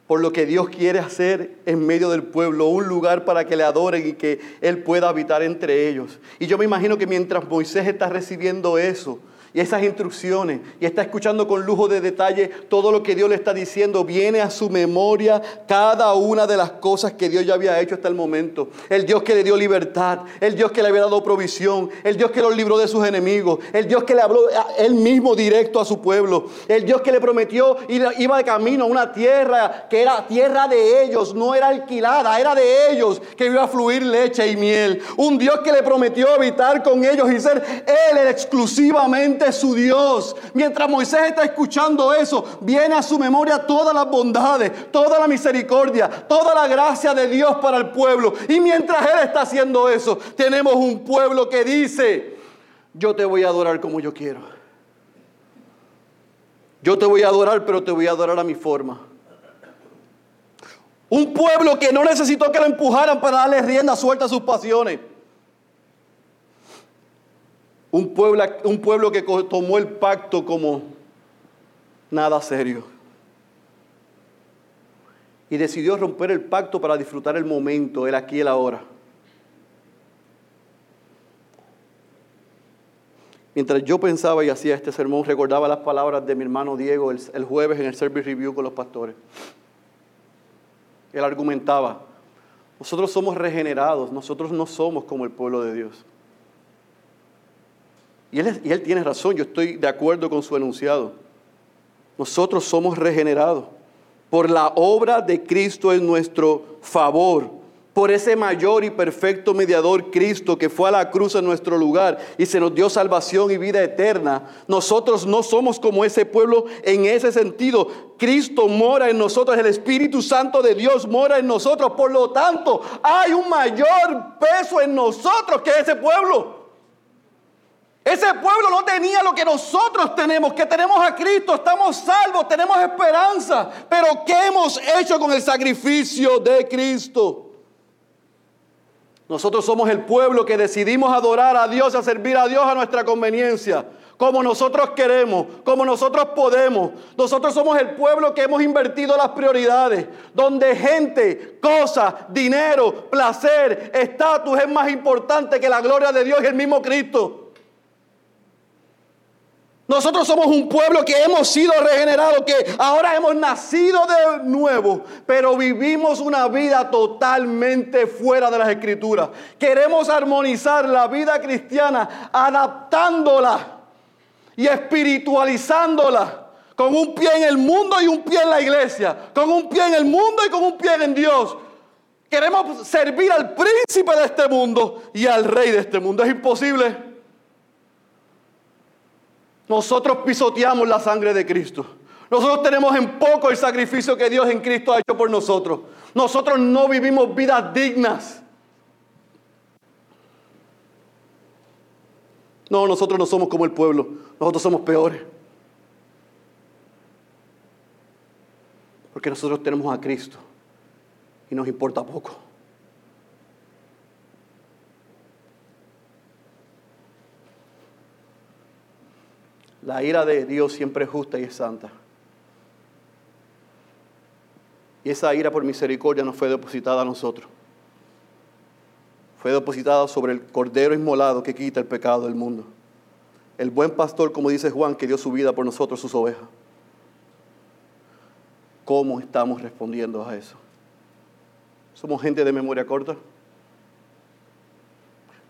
por lo que Dios quiere hacer en medio del pueblo, un lugar para que le adoren y que Él pueda habitar entre ellos. Y yo me imagino que mientras Moisés está recibiendo eso, y esas instrucciones y está escuchando con lujo de detalle todo lo que Dios le está diciendo, viene a su memoria cada una de las cosas que Dios ya había hecho hasta el momento. El Dios que le dio libertad, el Dios que le había dado provisión, el Dios que lo libró de sus enemigos, el Dios que le habló él mismo directo a su pueblo, el Dios que le prometió y iba de camino a una tierra que era tierra de ellos, no era alquilada, era de ellos, que iba a fluir leche y miel. Un Dios que le prometió habitar con ellos y ser Él el exclusivamente su Dios. Mientras Moisés está escuchando eso, viene a su memoria todas las bondades, toda la misericordia, toda la gracia de Dios para el pueblo. Y mientras él está haciendo eso, tenemos un pueblo que dice, yo te voy a adorar como yo quiero. Yo te voy a adorar, pero te voy a adorar a mi forma. Un pueblo que no necesitó que lo empujaran para darle rienda suelta a sus pasiones. Un pueblo, un pueblo que tomó el pacto como nada serio. Y decidió romper el pacto para disfrutar el momento, el aquí y el ahora. Mientras yo pensaba y hacía este sermón, recordaba las palabras de mi hermano Diego el, el, jueves en el Service Review con los pastores. Él argumentaba, nosotros somos regenerados, nosotros no somos como el pueblo de Dios. Y él, tiene razón, yo estoy de acuerdo con su enunciado. Nosotros somos regenerados por la obra de Cristo en nuestro favor, por ese mayor y perfecto mediador Cristo que fue a la cruz en nuestro lugar y se nos dio salvación y vida eterna. Nosotros no somos como ese pueblo en ese sentido. Cristo mora en nosotros, el Espíritu Santo de Dios mora en nosotros. Por lo tanto, hay un mayor peso en nosotros que ese pueblo. Ese pueblo no tenía lo que nosotros tenemos, que tenemos a Cristo, estamos salvos, tenemos esperanza. Pero ¿qué hemos hecho con el sacrificio de Cristo? Nosotros somos el pueblo que decidimos adorar a Dios, a servir a Dios a nuestra conveniencia, como nosotros queremos, como nosotros podemos. Nosotros somos el pueblo que hemos invertido las prioridades, donde gente, cosas, dinero, placer, estatus es más importante que la gloria de Dios y el mismo Cristo. Nosotros somos un pueblo que hemos sido regenerados, que ahora hemos nacido de nuevo, pero vivimos una vida totalmente fuera de las escrituras. Queremos armonizar la vida cristiana adaptándola y espiritualizándola con un pie en el mundo y un pie en la iglesia, con un pie en el mundo y con un pie en Dios. Queremos servir al príncipe de este mundo y al rey de este mundo. Es imposible. Nosotros pisoteamos la sangre de Cristo. Nosotros tenemos en poco el sacrificio que Dios en Cristo ha hecho por nosotros. Nosotros no vivimos vidas dignas. No, nosotros no somos como el pueblo. Nosotros somos peores. Porque nosotros tenemos a Cristo y nos importa poco. La ira de Dios siempre es justa y es santa. Y esa ira por misericordia no fue depositada a nosotros. Fue depositada sobre el cordero inmolado que quita el pecado del mundo. El buen pastor, como dice Juan, que dio su vida por nosotros, sus ovejas. ¿Cómo estamos respondiendo a eso? ¿Somos gente de memoria corta?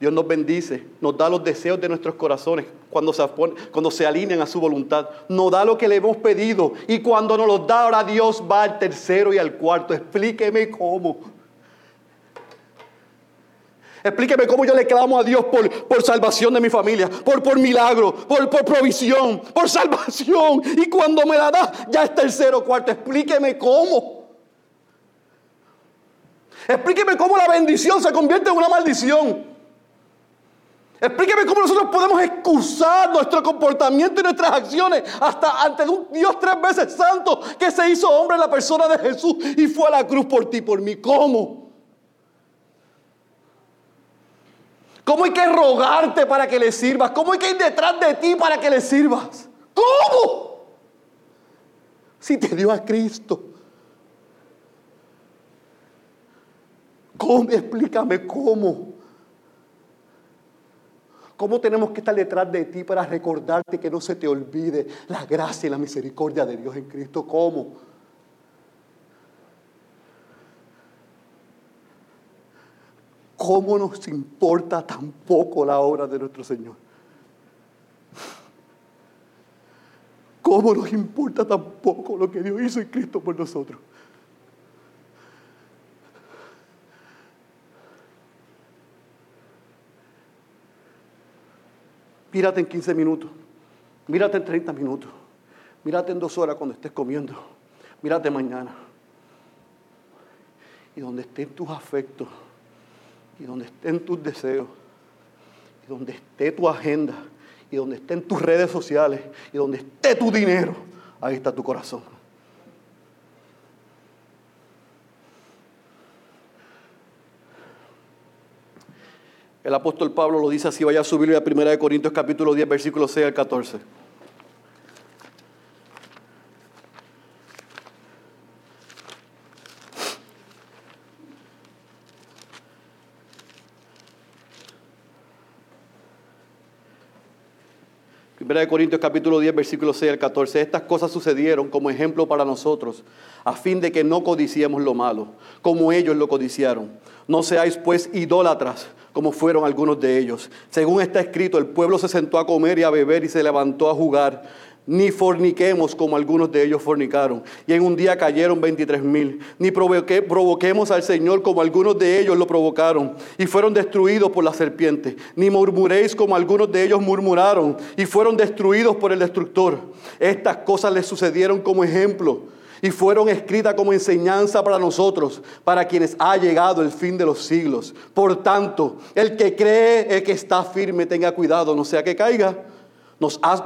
Dios nos bendice, nos da los deseos de nuestros corazones cuando se, cuando se alinean a su voluntad. Nos da lo que le hemos pedido y cuando nos los da, ahora Dios va al tercero y al cuarto. Explíqueme cómo. Explíqueme cómo yo le clamo a Dios por, salvación de mi familia, por, milagro, por, por provisión, por salvación. Y cuando me la da, ya es tercero cuarto. Explíqueme cómo. Explíqueme cómo la bendición se convierte en una maldición. Explíqueme cómo nosotros podemos excusar nuestro comportamiento y nuestras acciones hasta ante un Dios tres veces santo que se hizo hombre en la persona de Jesús y fue a la cruz por ti, por mí. ¿Cómo? ¿Cómo hay que rogarte para que le sirvas? ¿Cómo hay que ir detrás de ti para que le sirvas? ¿Cómo? Si te dio a Cristo. ¿Cómo? Explícame cómo. ¿Cómo tenemos que estar detrás de ti para recordarte que no se te olvide la gracia y la misericordia de Dios en Cristo? ¿Cómo? ¿Cómo nos importa tan poco la obra de nuestro Señor? ¿Cómo nos importa tan poco lo que Dios hizo en Cristo por nosotros? Mírate en 15 minutos. Mírate en 30 minutos. Mírate en dos horas cuando estés comiendo. Mírate mañana. Y donde estén tus afectos. Y donde estén tus deseos. Y donde esté tu agenda. Y donde estén tus redes sociales. Y donde esté tu dinero. Ahí está tu corazón. El apóstol Pablo lo dice así, vaya a subirle a 1 Corintios capítulo 10, versículo 6 al 14. Primera de Corintios capítulo 10, versículo 6 al 14. Estas cosas sucedieron como ejemplo para nosotros, a fin de que no codiciemos lo malo, como ellos lo codiciaron. No seáis pues idólatras como fueron algunos de ellos. Según está escrito, el pueblo se sentó a comer y a beber y se levantó a jugar. Ni forniquemos como algunos de ellos fornicaron. Y en un día cayeron 23 mil. Ni provoquemos al Señor como algunos de ellos lo provocaron. Y fueron destruidos por la serpiente. Ni murmuréis como algunos de ellos murmuraron. Y fueron destruidos por el destructor. Estas cosas les sucedieron como ejemplo y fueron escritas como enseñanza para nosotros, para quienes ha llegado el fin de los siglos. Por tanto, el que cree el que está firme, tenga cuidado, no sea que caiga.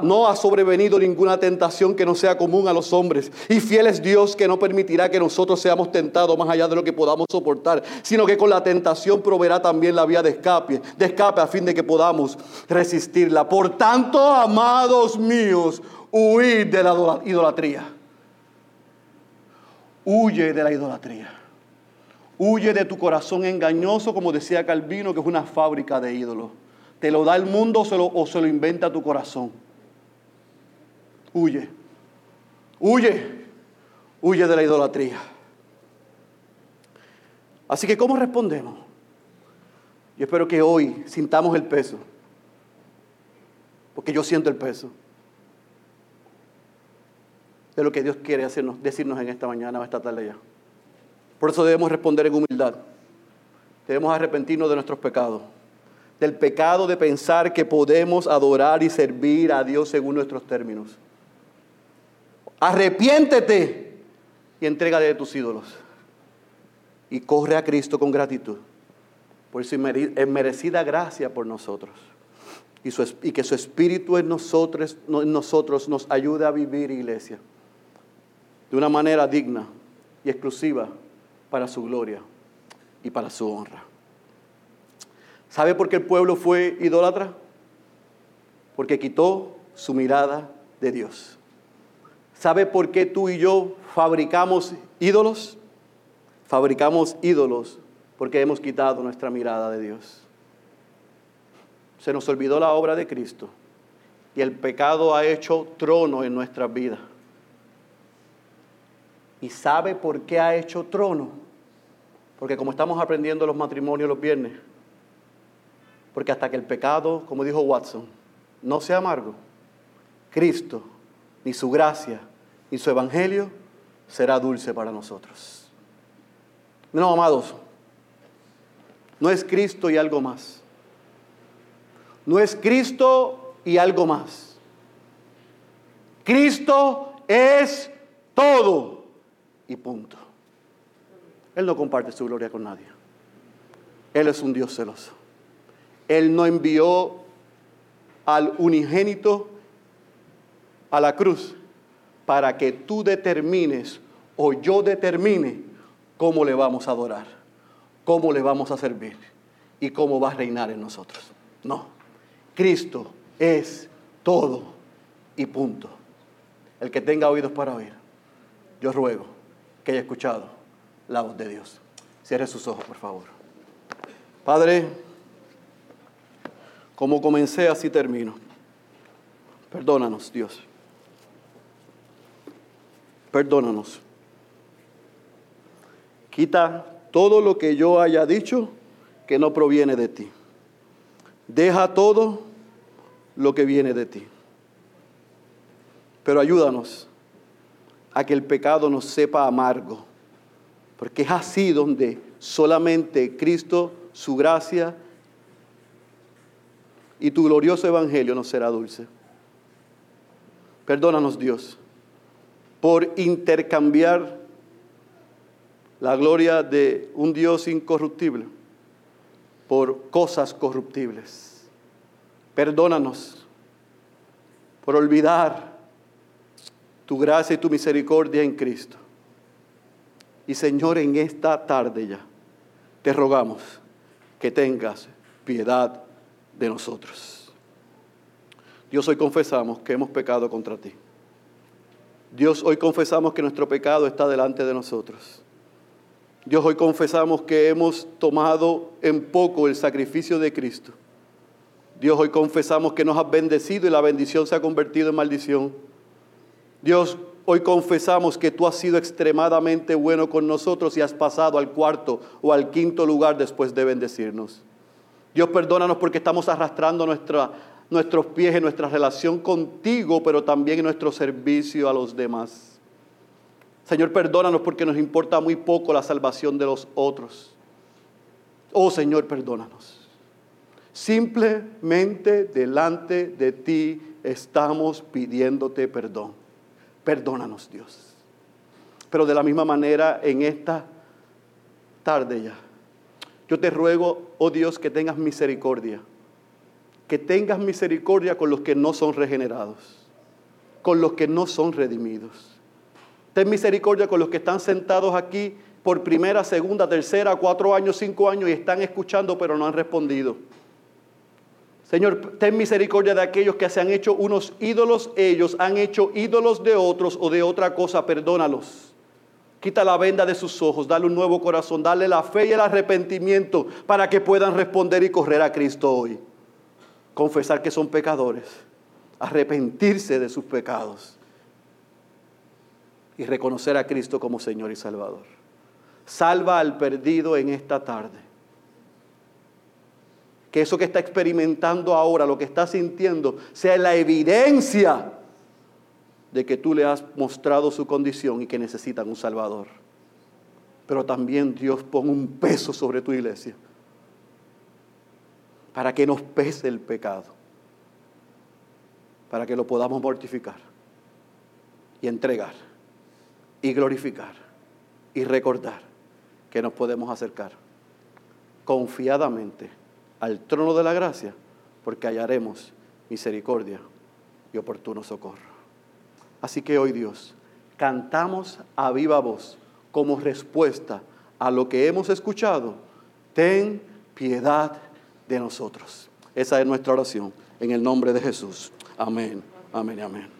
No ha sobrevenido ninguna tentación que no sea común a los hombres. Y fiel es Dios que no permitirá que nosotros seamos tentados más allá de lo que podamos soportar, sino que con la tentación proveerá también la vía de escape, de escape a fin de que podamos resistirla. Por tanto, amados míos, huid de la idolatría. Huye de la idolatría. Huye de tu corazón engañoso, como decía Calvino, que es una fábrica de ídolos. Te lo da el mundo o se lo, inventa tu corazón. Huye. Huye. Huye de la idolatría. Así que, ¿cómo respondemos? Yo espero que hoy sintamos el peso. Porque yo siento el peso de lo que Dios quiere hacernos, decirnos en esta mañana o esta tarde. Por eso debemos responder en humildad. Debemos arrepentirnos de nuestros pecados. Del pecado de pensar que podemos adorar y servir a Dios según nuestros términos. Arrepiéntete y entrégale de tus ídolos. Y corre a Cristo con gratitud por su merecida gracia por nosotros. Y, que su Espíritu en nosotros nos ayude a vivir, iglesia de una manera digna y exclusiva para su gloria y para su honra. ¿Sabe por qué el pueblo fue idólatra? Porque quitó su mirada de Dios. ¿Sabe por qué tú y yo fabricamos ídolos? Fabricamos ídolos porque hemos quitado nuestra mirada de Dios. Se nos olvidó la obra de Cristo y el pecado ha hecho trono en nuestras vidas. ¿Y sabe por qué ha hecho trono? Porque como estamos aprendiendo los matrimonios los viernes, porque hasta que el pecado, como dijo Watson, no sea amargo, Cristo, ni su gracia, ni su evangelio será dulce para nosotros. No, amados, no es Cristo y algo más. No es Cristo y algo más. Cristo es todo y punto. Él no comparte su gloria con nadie. Él es un Dios celoso. Él no envió al unigénito a la cruz para que tú determines o yo determine cómo le vamos a adorar, cómo le vamos a servir y cómo va a reinar en nosotros. No, Cristo es todo y punto. El que tenga oídos para oír, yo ruego que haya escuchado la voz de Dios. Cierre sus ojos, por favor. Padre, Como comencé, así termino. Perdónanos, Dios. Perdónanos. Quita todo lo que yo haya dicho que no proviene de ti. Deja todo lo que viene de ti. Pero ayúdanos a que el pecado nos sepa amargo, porque es así donde solamente Cristo, su gracia y tu glorioso evangelio nos será dulce. Perdónanos Dios por intercambiar la gloria de un Dios incorruptible por cosas corruptibles. Perdónanos por olvidar tu gracia y tu misericordia en Cristo. Y Señor, en esta tarde ya, te rogamos que tengas piedad de nosotros. Dios, hoy confesamos que hemos pecado contra ti. Dios, hoy confesamos que nuestro pecado está delante de nosotros. Dios, hoy confesamos que hemos tomado en poco el sacrificio de Cristo. Dios, hoy confesamos que nos has bendecido y la bendición se ha convertido en maldición. Dios, hoy confesamos que tú has sido extremadamente bueno con nosotros y has pasado al cuarto o al quinto lugar después de bendecirnos. Dios, perdónanos porque estamos arrastrando nuestra, nuestros pies en nuestra relación contigo, pero también en nuestro servicio a los demás. Señor, perdónanos porque nos importa muy poco la salvación de los otros. Oh Señor, perdónanos. Simplemente delante de ti estamos pidiéndote perdón. Perdónanos, Dios. Pero de la misma manera, en esta tarde ya, yo te ruego, oh Dios, que tengas misericordia. Que tengas misericordia con los que no son regenerados, con los que no son redimidos Ten misericordia con los que están sentados aquí por primera, segunda, tercera, cuatro años, cinco años y están escuchando pero no han respondido. Señor, ten misericordia de aquellos que se han hecho unos ídolos, ellos han hecho ídolos de otros o de otra cosa, perdónalos. Quita la venda de sus ojos, dale un nuevo corazón, dale la fe y el arrepentimiento para que puedan responder y correr a Cristo hoy. Confesar que son pecadores, arrepentirse de sus pecados y reconocer a Cristo como Señor y Salvador. Salva al perdido en esta tarde. Que eso que está experimentando ahora, lo que está sintiendo, sea la evidencia de que tú le has mostrado su condición y que necesitan un Salvador. Pero también Dios pone un peso sobre tu iglesia para que nos pese el pecado, para que lo podamos mortificar y entregar y glorificar y recordar que nos podemos acercar confiadamente al trono de la gracia porque hallaremos misericordia y oportuno socorro. Así que hoy Dios, cantamos a viva voz como respuesta a lo que hemos escuchado, ten piedad de nosotros. Esa es nuestra oración en el nombre de Jesús. Amén, amén amén.